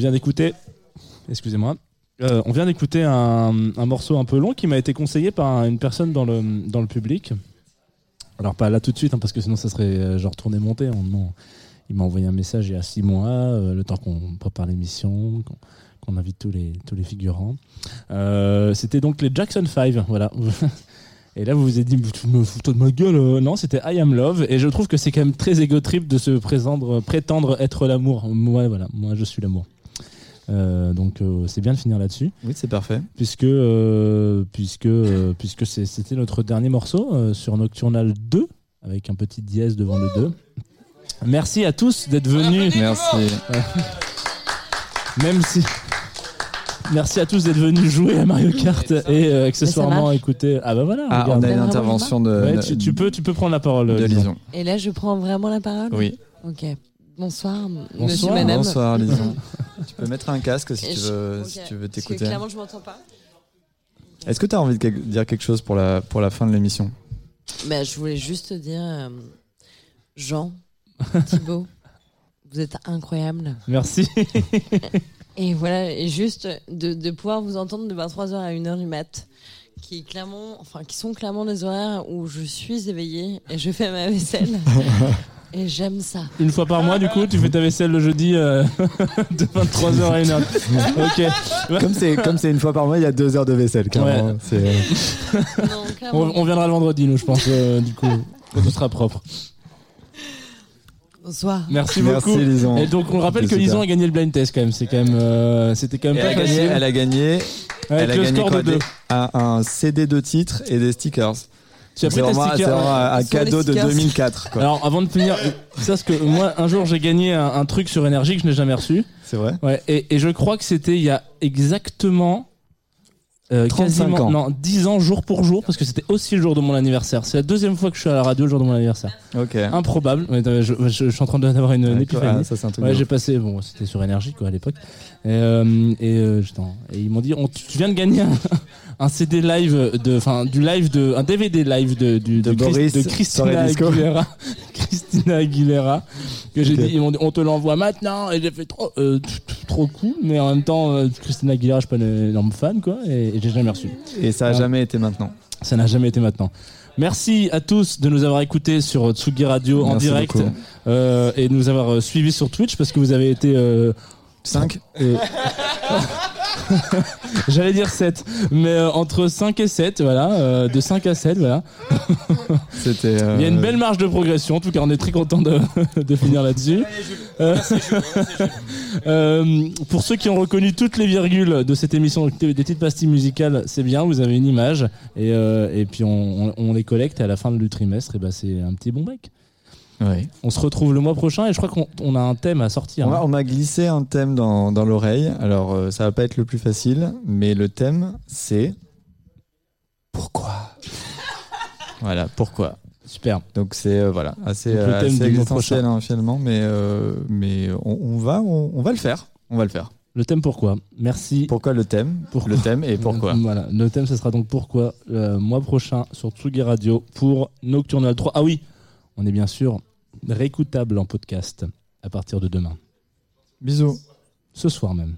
Vient d'écouter. Excusez-moi. Euh, on vient d'écouter un, morceau un peu long qui m'a été conseillé par un- une personne dans le, dans le public. Alors, pas là tout de suite, hein, parce que sinon, ça serait euh, genre hein. Non. Il m'a envoyé un message il y a six mois, euh, le temps qu'on prépare l'émission, qu'on invite tous les, tous les figurants. C'était donc les Jackson 5, voilà. [laughs] Et là, vous vous êtes dit, me fous de ma gueule Non, c'était I Am Love. Et je trouve que c'est quand même très égo trip de se présenter, prétendre être l'amour. Moi, voilà, moi, je suis l'amour. Euh, donc, euh, c'est bien de finir là-dessus. Oui, c'est parfait. Puisque, euh, puisque, euh, puisque c'était notre dernier morceau euh, sur Nocturnal 2, avec un petit dièse devant le 2. Merci à tous d'être venus. Merci. [laughs] Même si. Merci à tous d'être venus jouer à Mario Kart et euh, accessoirement écouter. Ah bah voilà. Ah, on a une intervention de- Ouais, tu, tu peux, tu peux prendre la parole. de Lison. Lison. Et là, je prends vraiment la parole Oui. Ok. Bonsoir, m- monsieur, Bonsoir, madame. bonsoir Lison. [laughs] tu peux mettre un casque si Et tu je- veux, si tu veux Parce que t'écouter. clairement, je m'entends pas. Est-ce que tu as envie de quel- dire quelque chose pour la, pour la fin de l'émission? Bah, je voulais juste te dire, euh, Jean, [laughs] Thibaut, vous êtes incroyables. Merci. [laughs] Et voilà, et juste de, de pouvoir vous entendre de 23h à 1h du mat, qui, est clairement, enfin, qui sont clairement des horaires où je suis éveillée et je fais ma vaisselle. Et j'aime ça. Une fois par mois, du coup, tu fais ta vaisselle le jeudi euh, [laughs] de 23h à 1h. ok. Comme c'est comme c'est une fois par mois, il y a deux heures de vaisselle. Carrément. Ouais. C'est, euh, on, on viendra le vendredi, nous, je pense, euh, du coup, quand tout sera propre. Bonsoir. Merci, Merci, beaucoup. Lison. Et donc, on rappelle que Lison a gagné le blind test quand même. C'est quand même, euh, c'était quand même pas elle, a gagné, elle a gagné, Avec elle a le gagné score quoi, de deux. un CD de titres et des stickers. Tu as C'est vraiment, stickers, c'est vraiment un, cadeau de stickers. 2004. Quoi. Alors, avant de finir, ça, ce que moi, un jour, j'ai gagné un, un truc sur énergie que je n'ai jamais reçu. C'est vrai Ouais, et, et je crois que c'était il y a exactement. euh, 35 quasiment, ans. non, 10 ans jour pour jour, parce que c'était aussi le jour de mon anniversaire. C'est la deuxième fois que je suis à la radio le jour de mon anniversaire. Ok. Improbable. Ouais, je, je- je suis en train d'avoir une, une épiphanie. ah, ça, c'est un truc ouais, de j'ai passé, bon, c'était sur énergie quoi à l'époque. Et, euh, et, euh, et ils m'ont dit, on- tu viens de gagner un, [laughs] un CD live de, enfin, du live de, un DVD live de, du, De Boris, de Soirée Christina. Aguilera. [laughs] Christina Aguilera. Que j'ai Ok. dit, ils m'ont dit, on te l'envoie maintenant. Et j'ai fait trop, euh, trop cool. Mais en même temps, euh, Christina Aguilera, je suis pas un énorme fan, quoi. Et, et j'ai jamais reçu. Et ça a jamais été maintenant. Ça n'a jamais été maintenant. Merci à tous de nous avoir écoutés sur Tsugi Radio en direct euh, et de nous avoir euh, suivis sur Twitch parce que vous avez été 5 [laughs] J'allais dire 7, mais euh, entre 5 et 7, voilà, euh, de 5 à 7, voilà. [laughs] C'était. euh, Il y a une belle marge de progression, en tout cas on est très content de, [laughs] de finir là-dessus. Pour ceux qui ont reconnu toutes les virgules de cette émission des petites pastilles musicales, c'est bien, vous avez une image et, euh, et puis on, on- on les collecte et à la fin du trimestre, et ben c'est un petit bon bec. Ouais. On se retrouve le mois prochain et je crois qu'on on a un thème à sortir. On hein. m'a- on m'a glissé un thème dans, dans l'oreille. Alors, euh, ça va pas être le plus facile, mais le thème, c'est. Pourquoi? [laughs] Voilà, pourquoi? Super. Donc, c'est euh, voilà, assez, Donc, le euh, thème assez du mois existentiel prochain. hein, finalement, mais, euh, mais on, on va, on, on va le faire. On va le faire. Le thème pourquoi? Merci. Pourquoi le thème? Pourquoi? Le thème et [laughs] pourquoi Voilà, le thème, ce sera donc pourquoi le mois prochain sur Tsugi Radio pour Nocturnal 3. Ah oui, on est bien sûr réécoutable en podcast à partir de demain. Bisous. Ce soir même.